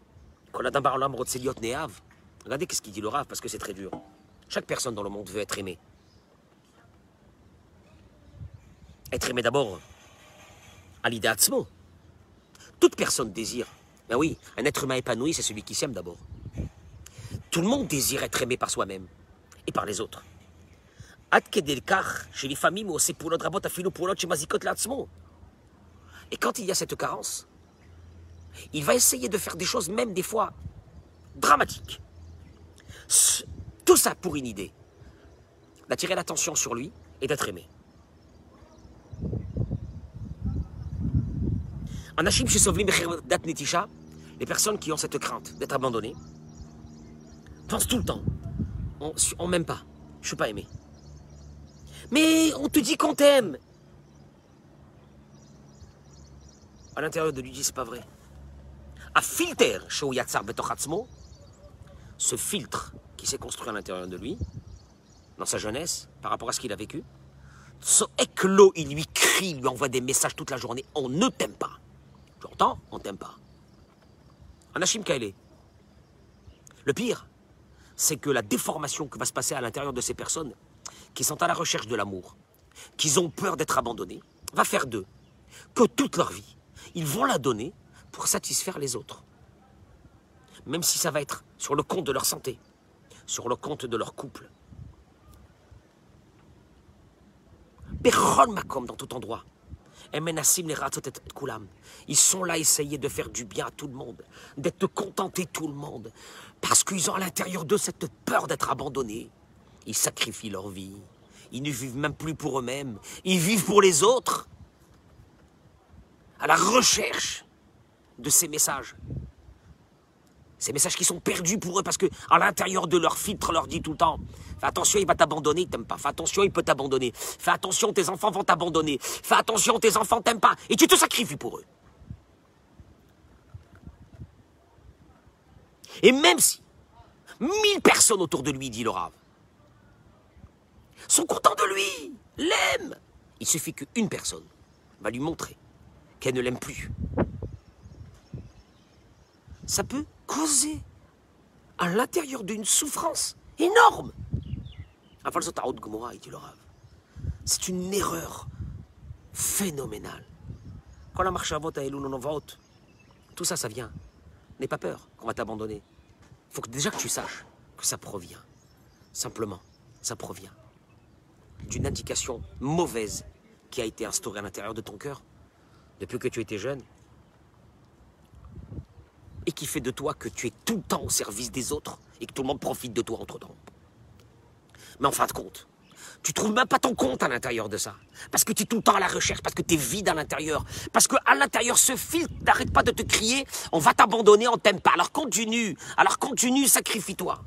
Regardez ce qu'il dit le Rav, parce que c'est très dur. Chaque personne dans le monde veut être aimée. Être aimé d'abord à l'idée Toute personne désire. Ben oui, un être humain épanoui, c'est celui qui s'aime d'abord. Tout le monde désire être aimé par soi-même et par les autres. Et quand il y a cette carence, il va essayer de faire des choses, même des fois dramatiques. Tout ça pour une idée d'attirer l'attention sur lui et d'être aimé. Les personnes qui ont cette crainte d'être abandonnées, pensent tout le temps on, on m'aime pas, je suis pas aimé. Mais on te dit qu'on t'aime. À l'intérieur de lui dit c'est pas vrai. À filter ce filtre qui s'est construit à l'intérieur de lui, dans sa jeunesse, par rapport à ce qu'il a vécu, éclos, il lui crie, il lui envoie des messages toute la journée. On ne t'aime pas. J'entends, on t'aime pas. Anachim Kaele. Le pire, c'est que la déformation qui va se passer à l'intérieur de ces personnes, qui sont à la recherche de l'amour, qui ont peur d'être abandonnés, va faire d'eux que toute leur vie, ils vont la donner pour satisfaire les autres. Même si ça va être sur le compte de leur santé, sur le compte de leur couple. Makom dans tout endroit. Ils sont là à essayer de faire du bien à tout le monde, d'être contentés tout le monde, parce qu'ils ont à l'intérieur d'eux cette peur d'être abandonnés. Ils sacrifient leur vie. Ils ne vivent même plus pour eux-mêmes. Ils vivent pour les autres. À la recherche de ces messages. Ces messages qui sont perdus pour eux parce que à l'intérieur de leur filtre leur dit tout le temps Fais attention, il va t'abandonner, il t'aime pas. Fais attention, il peut t'abandonner. Fais attention, tes enfants vont t'abandonner. Fais attention, tes enfants t'aiment pas. Et tu te sacrifies pour eux. Et même si mille personnes autour de lui, dit le Rave, sont contents de lui, l'aiment, il suffit qu'une personne va lui montrer qu'elle ne l'aime plus. Ça peut causer à l'intérieur d'une souffrance énorme. C'est une erreur phénoménale. Quand la marche vote, tout ça, ça vient. N'aie pas peur qu'on va t'abandonner. Il faut que déjà que tu saches que ça provient. Simplement, ça provient d'une indication mauvaise qui a été instaurée à l'intérieur de ton cœur depuis que tu étais jeune et qui fait de toi que tu es tout le temps au service des autres et que tout le monde profite de toi entre-temps. Mais en fin de compte, tu trouves même pas ton compte à l'intérieur de ça. Parce que tu es tout le temps à la recherche, parce que tu es vide à l'intérieur. Parce que à l'intérieur, ce filtre n'arrête pas de te crier, on va t'abandonner, on t'aime pas. Alors continue, alors continue, sacrifie-toi.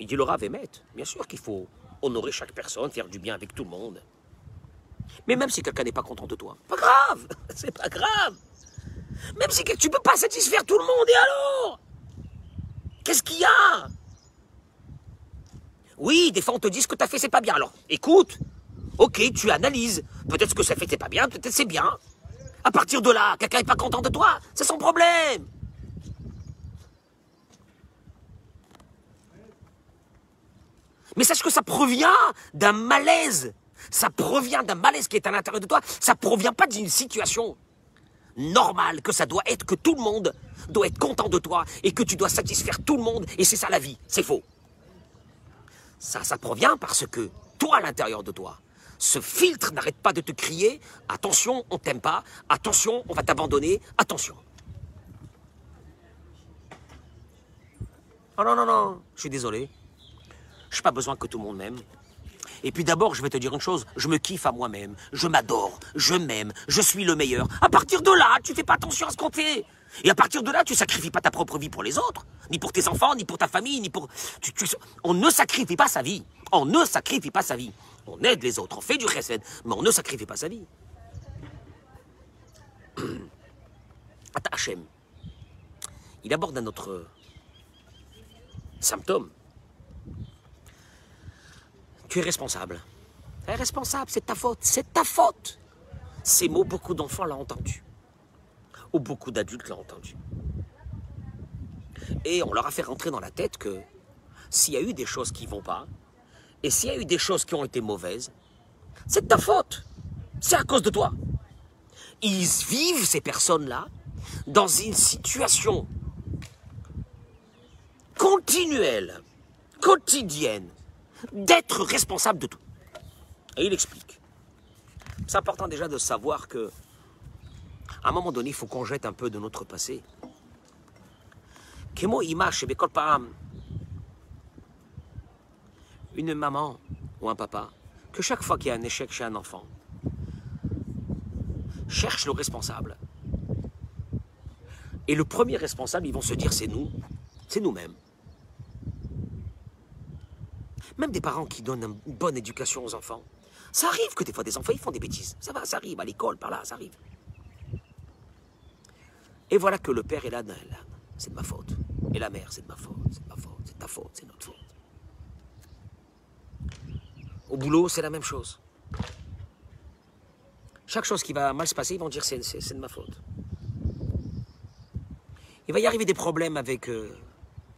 Il dit le Rav bien sûr qu'il faut honorer chaque personne, faire du bien avec tout le monde. Mais même si quelqu'un n'est pas content de toi, pas grave, c'est pas grave. Même si tu peux pas satisfaire tout le monde, et alors? Qu'est-ce qu'il y a? Oui, des fois on te dit ce que tu as fait, c'est pas bien. Alors, écoute, ok, tu analyses. Peut-être ce que ça fait, c'est pas bien, peut-être c'est bien. À partir de là, quelqu'un n'est pas content de toi, c'est son problème. Mais sache que ça provient d'un malaise. Ça provient d'un malaise qui est à l'intérieur de toi. Ça provient pas d'une situation normal, que ça doit être que tout le monde doit être content de toi et que tu dois satisfaire tout le monde et c'est ça la vie. C'est faux. Ça, ça provient parce que toi, à l'intérieur de toi, ce filtre n'arrête pas de te crier attention, on t'aime pas, attention, on va t'abandonner, attention. Oh non, non, non, je suis désolé. Je n'ai pas besoin que tout le monde m'aime. Et puis d'abord, je vais te dire une chose, je me kiffe à moi-même, je m'adore, je m'aime, je suis le meilleur. À partir de là, tu fais pas attention à ce qu'on fait. Et à partir de là, tu sacrifies pas ta propre vie pour les autres, ni pour tes enfants, ni pour ta famille, ni pour... On ne sacrifie pas sa vie. On ne sacrifie pas sa vie. On aide les autres, on fait du chesed, mais on ne sacrifie pas sa vie. Hachem, il aborde un autre symptôme. Tu es responsable. Es responsable, c'est ta faute, c'est ta faute. Ces mots, beaucoup d'enfants l'ont entendu. Ou beaucoup d'adultes l'ont entendu. Et on leur a fait rentrer dans la tête que s'il y a eu des choses qui ne vont pas, et s'il y a eu des choses qui ont été mauvaises, c'est ta faute. C'est à cause de toi. Ils vivent, ces personnes-là, dans une situation continuelle, quotidienne, d'être responsable de tout. Et il explique. C'est important déjà de savoir que, à un moment donné, il faut qu'on jette un peu de notre passé. Une maman ou un papa, que chaque fois qu'il y a un échec chez un enfant, cherche le responsable. Et le premier responsable, ils vont se dire, c'est nous, c'est nous-mêmes. Même des parents qui donnent une bonne éducation aux enfants, ça arrive que des fois des enfants ils font des bêtises. Ça va, ça arrive à l'école, par là, ça arrive. Et voilà que le père est là, c'est de ma faute. Et la mère, c'est de ma faute, c'est de ma faute, c'est ta faute, c'est notre faute. Au boulot, c'est la même chose. Chaque chose qui va mal se passer, ils vont dire c'est, de ma faute. Il va y arriver des problèmes avec euh,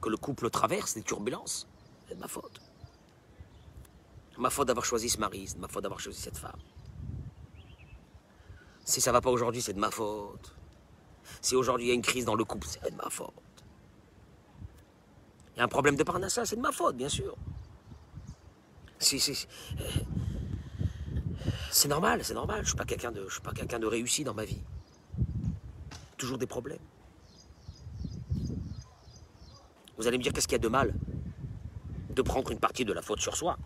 que le couple traverse, des turbulences, c'est de ma faute ma faute d'avoir choisi ce mari, ma faute d'avoir choisi cette femme. Si ça va pas aujourd'hui, c'est de ma faute. Si aujourd'hui il y a une crise dans le couple, c'est de ma faute. Il y a un problème de Parnassa, c'est de ma faute, bien sûr. Si, si, c'est normal, c'est normal. Je suis je suis pas quelqu'un de réussi dans ma vie. Toujours des problèmes. Vous allez me dire qu'est-ce qu'il y a de mal de prendre une partie de la faute sur soi?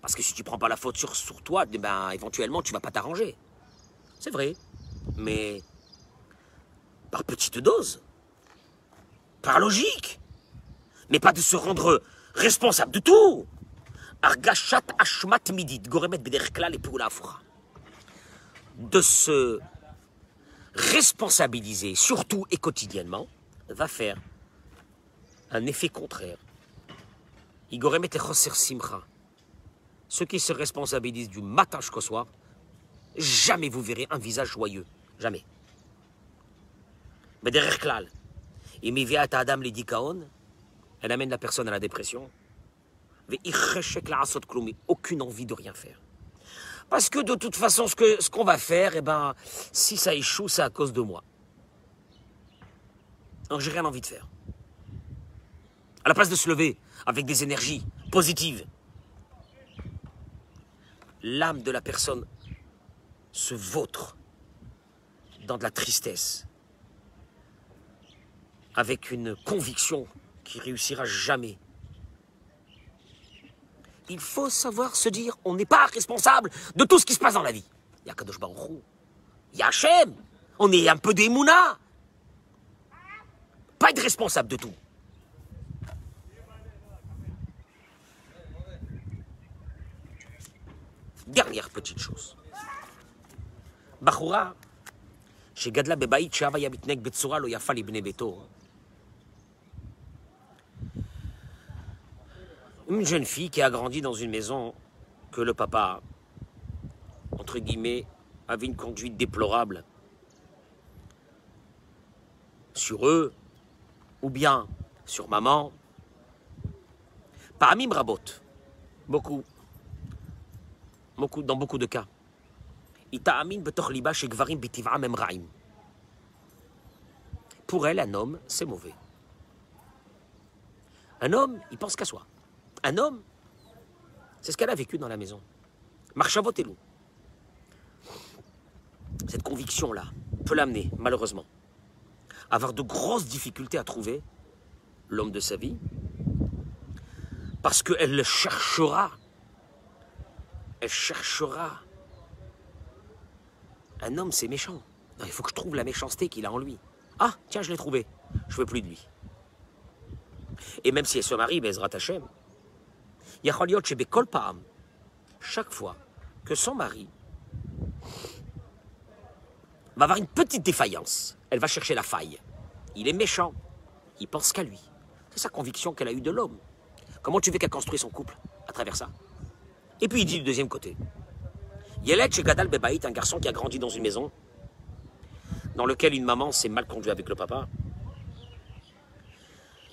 Parce que si tu prends pas la faute sur, toi, eh ben, éventuellement, tu vas pas t'arranger. C'est vrai. Mais par petite dose. Par logique. Mais pas de se rendre responsable de tout. Argachat ashmat midit, goremet De se responsabiliser, surtout et quotidiennement, va faire un effet contraire. Igoremet simcha ceux qui se responsabilisent du matin jusqu'au soir, jamais vous verrez un visage joyeux. Jamais. Mais derrière Klal, et à Adam elle amène la personne à la dépression. Aucune envie de rien faire. Parce que de toute façon, ce qu'on ce qu'on va faire, eh ben, si ça échoue, c'est à cause de moi. Donc j'ai rien envie de faire. À la place de se lever avec des énergies positives, l'âme de la personne se vautre dans de la tristesse, avec une conviction qui réussira jamais. Il faut savoir se dire, on n'est pas responsable de tout ce qui se passe dans la vie. Il y a Kadosh Baruch il y a Hachem, on est un peu des Mouna. Pas être responsable de tout. Dernière petite chose. בחורה שגדלה בבית שאב היה מתנהג בצורה לא יפה לבני ביתו. Une jeune fille qui a grandi dans une maison que le papa, entre guillemets, avait une conduite déplorable sur eux, ou bien sur maman. Parmi Brabot, beaucoup dans beaucoup de cas. Pour elle, un homme, c'est mauvais. Un homme, il pense qu'à soi. Un homme, c'est ce qu'elle a vécu dans la maison. Marchavot et loup. Cette conviction-là peut l'amener, malheureusement, à avoir de grosses difficultés à trouver l'homme de sa vie, parce qu'elle le cherchera elle cherchera. Un homme, c'est méchant. il faut que je trouve la méchanceté qu'il a en lui. Ah, tiens, je l'ai trouvé. Je veux plus de lui. Et même si elle se marie, Bezrat Hashem, chaque fois que son mari va avoir une petite défaillance, elle va chercher la faille. Il est méchant, il pense qu'à lui. C'est sa conviction qu'elle a eue de l'homme. Comment tu veux qu'elle construise son couple à travers ça? Et puis il dit du deuxième côté. Yelet Gadal Bebaït, un garçon qui a grandi dans une maison dans lequel une maman s'est mal conduite avec le papa.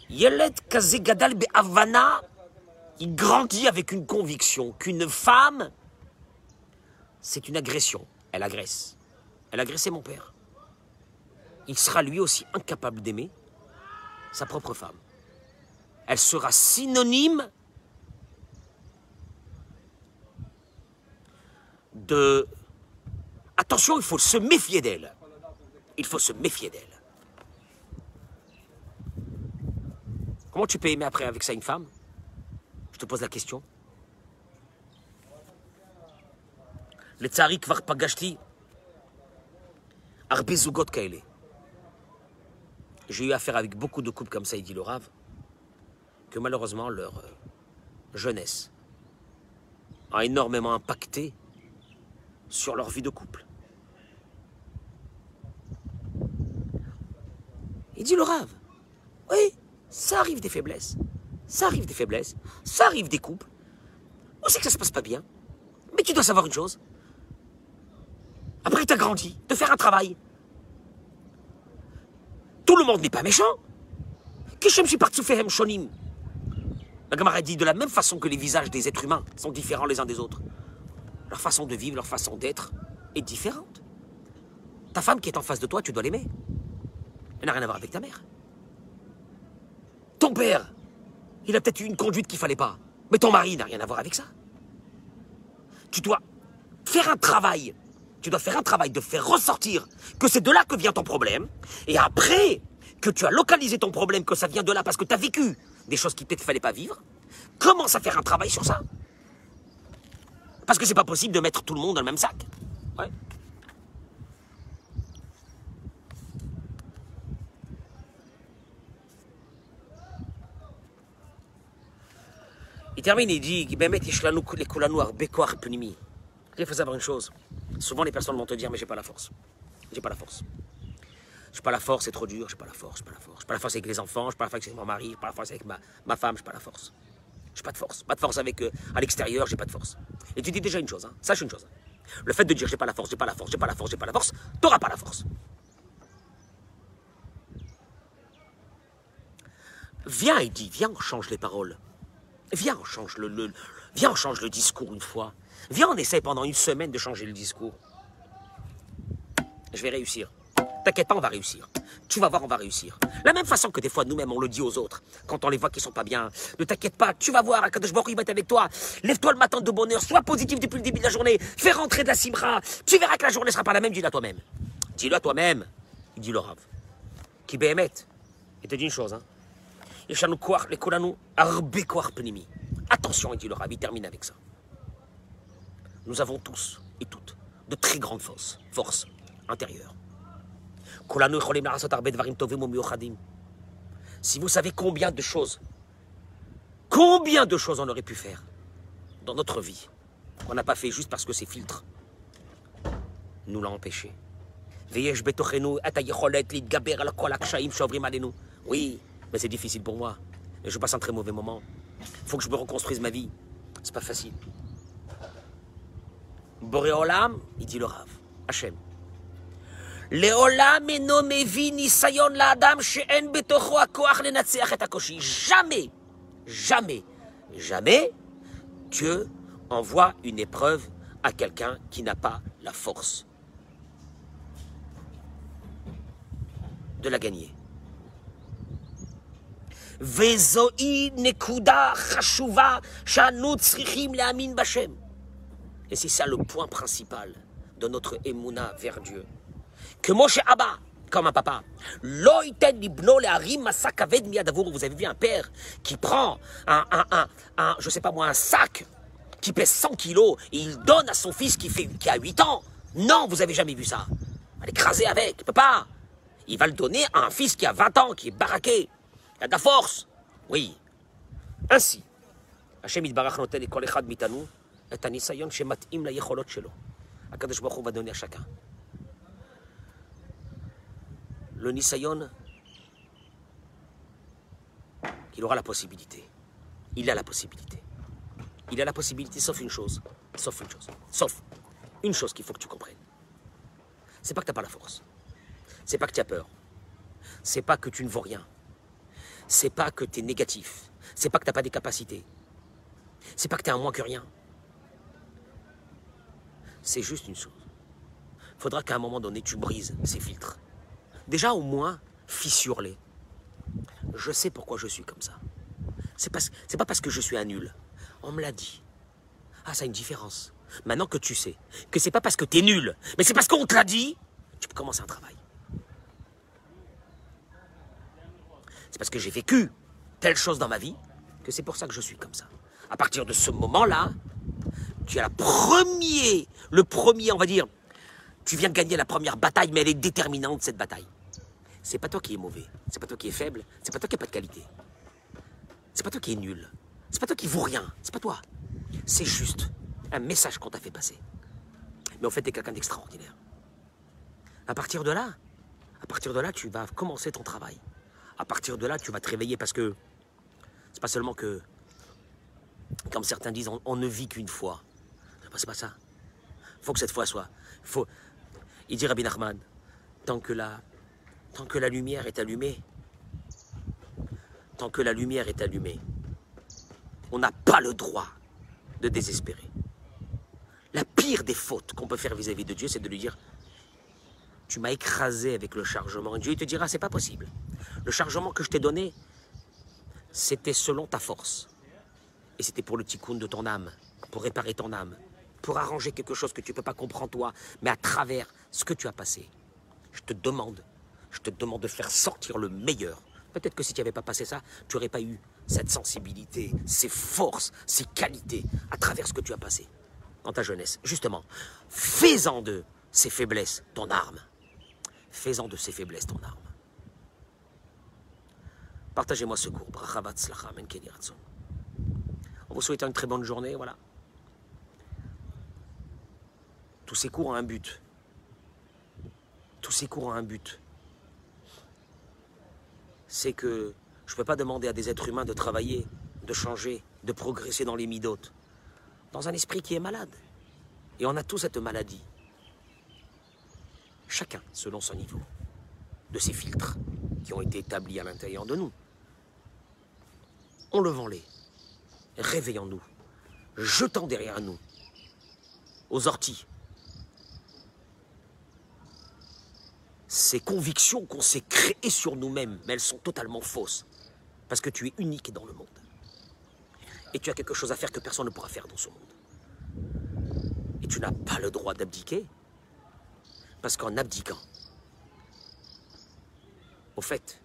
Yelet Gadal Be'avana, il grandit avec une conviction qu'une femme, c'est une agression. Elle agresse. Elle a agressé mon père. Il sera lui aussi incapable d'aimer sa propre femme. Elle sera synonyme de... Attention, il faut se méfier d'elle. Il faut se méfier d'elle. Comment tu peux aimer après avec ça une femme? Je te pose la question. Le tsari kvar pagashti. J'ai eu affaire avec beaucoup de couples comme ça, il dit le Rav, que malheureusement leur euh, jeunesse a énormément impacté sur leur vie de couple. Il dit le Rav, oui, ça arrive des faiblesses, ça arrive des faiblesses, ça arrive des couples. On sait que ça se passe pas bien, mais tu dois savoir une chose. Après, tu as grandi, de faire un travail. Tout le monde n'est pas méchant. Kishem Shipartsufehem Shonim. La Gemara dit de la même façon que les visages des êtres humains sont différents les uns des autres. Leur façon de vivre, leur façon d'être est différente. Ta femme qui est en face de toi, tu dois l'aimer. Elle n'a rien à voir avec ta mère. Ton père, il a peut-être eu une conduite qu'il fallait pas. Mais ton mari n'a rien à voir avec ça. Tu dois faire un travail. Tu dois faire un travail de faire ressortir que c'est de là que vient ton problème. Et après que tu as localisé ton problème, que ça vient de là parce que tu as vécu des choses qui peut-être fallait pas vivre, commence à faire un travail sur ça. Parce que c'est pas possible de mettre tout le monde dans le même sac. Il termine, il dit Il faut savoir une chose. Souvent, les personnes vont te dire Mais j'ai pas la force. J'ai pas la force. J'ai pas la force, c'est trop dur. J'ai pas la force, j'ai pas la force. J'ai pas la force avec les enfants, j'ai pas la force avec mon mari, j'ai pas la force avec ma, ma femme, j'ai pas la force. J'ai pas de force. Pas de force avec euh, à l'extérieur, j'ai pas de force. Et tu dis déjà une chose, hein. sache une chose. Le fait de dire j'ai pas la force, j'ai pas la force, j'ai pas la force, j'ai pas la force, t'auras pas la force. Viens, il dit, viens, on change les paroles. Viens, on change le, le- viens, on change le discours une fois. Viens, on essaie pendant une semaine de changer le discours. Je vais réussir. T'inquiète pas, on va réussir. Tu vas voir, on va réussir. La même façon que des fois, nous-mêmes, on le dit aux autres, quand on les voit qui sont pas bien. Ne t'inquiète pas, tu vas voir, Akadosh Baruch Hu, il va être avec toi. Lève-toi le matin de bonheur, sois positif depuis le début de la journée. Fais rentrer de la simra. Tu verras que la journée sera pas la même, dis-le à toi-même. Dis-le à toi-même. Il dit le Rav. Qui béhémet. Il te dit une chose, hein. Attention, il dit le il termine avec ça. Nous avons tous et toutes de très grandes forces, forces intérieures. Si vous savez combien de choses, combien de choses on aurait pu faire dans notre vie, qu'on n'a pas fait juste parce que ces filtres nous l'ont empêché. Oui, mais c'est difficile pour moi. Je passe un très mauvais moment. Il faut que je me reconstruise ma vie. C'est pas facile. Boréolam, il dit le Rav. Hachem, Léolam et nommé Vini Sayon la Adam Sheen Betocho Akoach Lenatseach et Akoshi. Jamais, jamais, jamais, Dieu envoie une épreuve à quelqu'un qui n'a pas la force de la gagner. Et c'est ça le point principal de notre émouna vers Dieu. Que Moshe Abba, comme un papa. Vous avez vu un père qui prend un, un, un, je sais pas moi, un sac qui pèse 100 kilos et il donne à son fils qui, a 8 ans. Non, vous avez jamais vu ça. À l'écraser avec, il pas. il va le donner à un fils qui a 20 ans, qui est baraqué, qui a de la force. Oui. Ainsi, Hachem Yitbarach notel et kol echad mitanu et anisayon la yecholot shelo. Akadosh Baruch va donner à chacun. Le nisayon, qu'il aura la possibilité. Il a la possibilité. Il a la possibilité, sauf une chose. Sauf une chose. Sauf une chose qu'il faut que tu comprennes. C'est pas que tu n'as pas la force. C'est pas que tu as peur. C'est pas que tu ne vaux rien. C'est pas que tu es négatif. C'est pas que tu n'as pas des capacités. C'est pas que tu es un moins que rien. C'est juste une chose. Faudra qu'à un moment donné, tu brises ces filtres. Déjà, au moins, fissure-les. Je sais pourquoi je suis comme ça. C'est pas, pas parce que je suis un nul. On me l'a dit. Ah, ça a une différence. Maintenant que tu sais que c'est pas parce que tu es nul, mais c'est parce qu'on te l'a dit, tu peux commencer un travail. C'est parce que j'ai vécu telle chose dans ma vie que c'est pour ça que je suis comme ça. À partir de ce moment-là, tu as le premier, on va dire, tu viens de gagner la première bataille, mais elle est déterminante cette bataille. C'est pas toi qui es mauvais, c'est pas toi qui es faible, c'est pas toi qui n'as pas de qualité. C'est pas toi qui es nul, c'est pas toi qui vaut rien, c'est pas toi. C'est juste un message qu'on t'a fait passer. Mais en fait, tu es quelqu'un d'extraordinaire. À partir de là, à partir de là, tu vas commencer ton travail. À partir de là, tu vas te réveiller parce que c'est pas seulement que, comme certains disent, on, ne vit qu'une fois. C'est pas ça. faut que cette fois soit. Il dit Rabbi Nachman, tant que la, tant que la lumière est allumée, tant que la lumière est allumée, on n'a pas le droit de désespérer. La pire des fautes qu'on peut faire vis-à-vis de Dieu, c'est de lui dire Tu m'as écrasé avec le chargement. Dieu te dira C'est pas possible. Le chargement que je t'ai donné, c'était selon ta force. Et c'était pour le tikkun de ton âme, pour réparer ton âme, pour arranger quelque chose que tu ne peux pas comprendre toi, mais à travers ce que tu as passé. Je te demande, je te demande de faire sortir le meilleur. Peut-être que si tu n'avais pas passé ça, tu n'aurais pas eu cette sensibilité, ces forces, ces qualités à travers ce que tu as passé dans ta jeunesse. Justement, fais-en de ces faiblesses ton arme. Fais-en de ces faiblesses ton arme. Partagez-moi ce cours. En vous souhaitant une très bonne journée, voilà. Tous ces cours ont un but. Tous ces cours ont un but. C'est que je ne peux pas demander à des êtres humains de travailler, de changer, de progresser dans les midotes, dans un esprit qui est malade. Et on a tous cette maladie. Chacun selon son niveau, de ces filtres qui ont été établis à l'intérieur de nous. Enlevons-les, réveillons-nous, jetant derrière nous, aux orties, ces convictions qu'on s'est créées sur nous-mêmes, mais elles sont totalement fausses. Parce que tu es unique dans le monde. Et tu as quelque chose à faire que personne ne pourra faire dans ce monde. Et tu n'as pas le droit d'abdiquer. Parce qu'en abdiquant, au fait,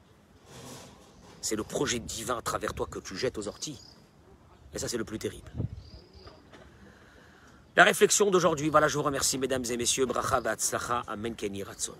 c'est le projet divin à travers toi que tu jettes aux orties. Et ça, c'est le plus terrible. La réflexion d'aujourd'hui, voilà, je vous remercie, mesdames et messieurs. Bracha Amen Keni Ratson.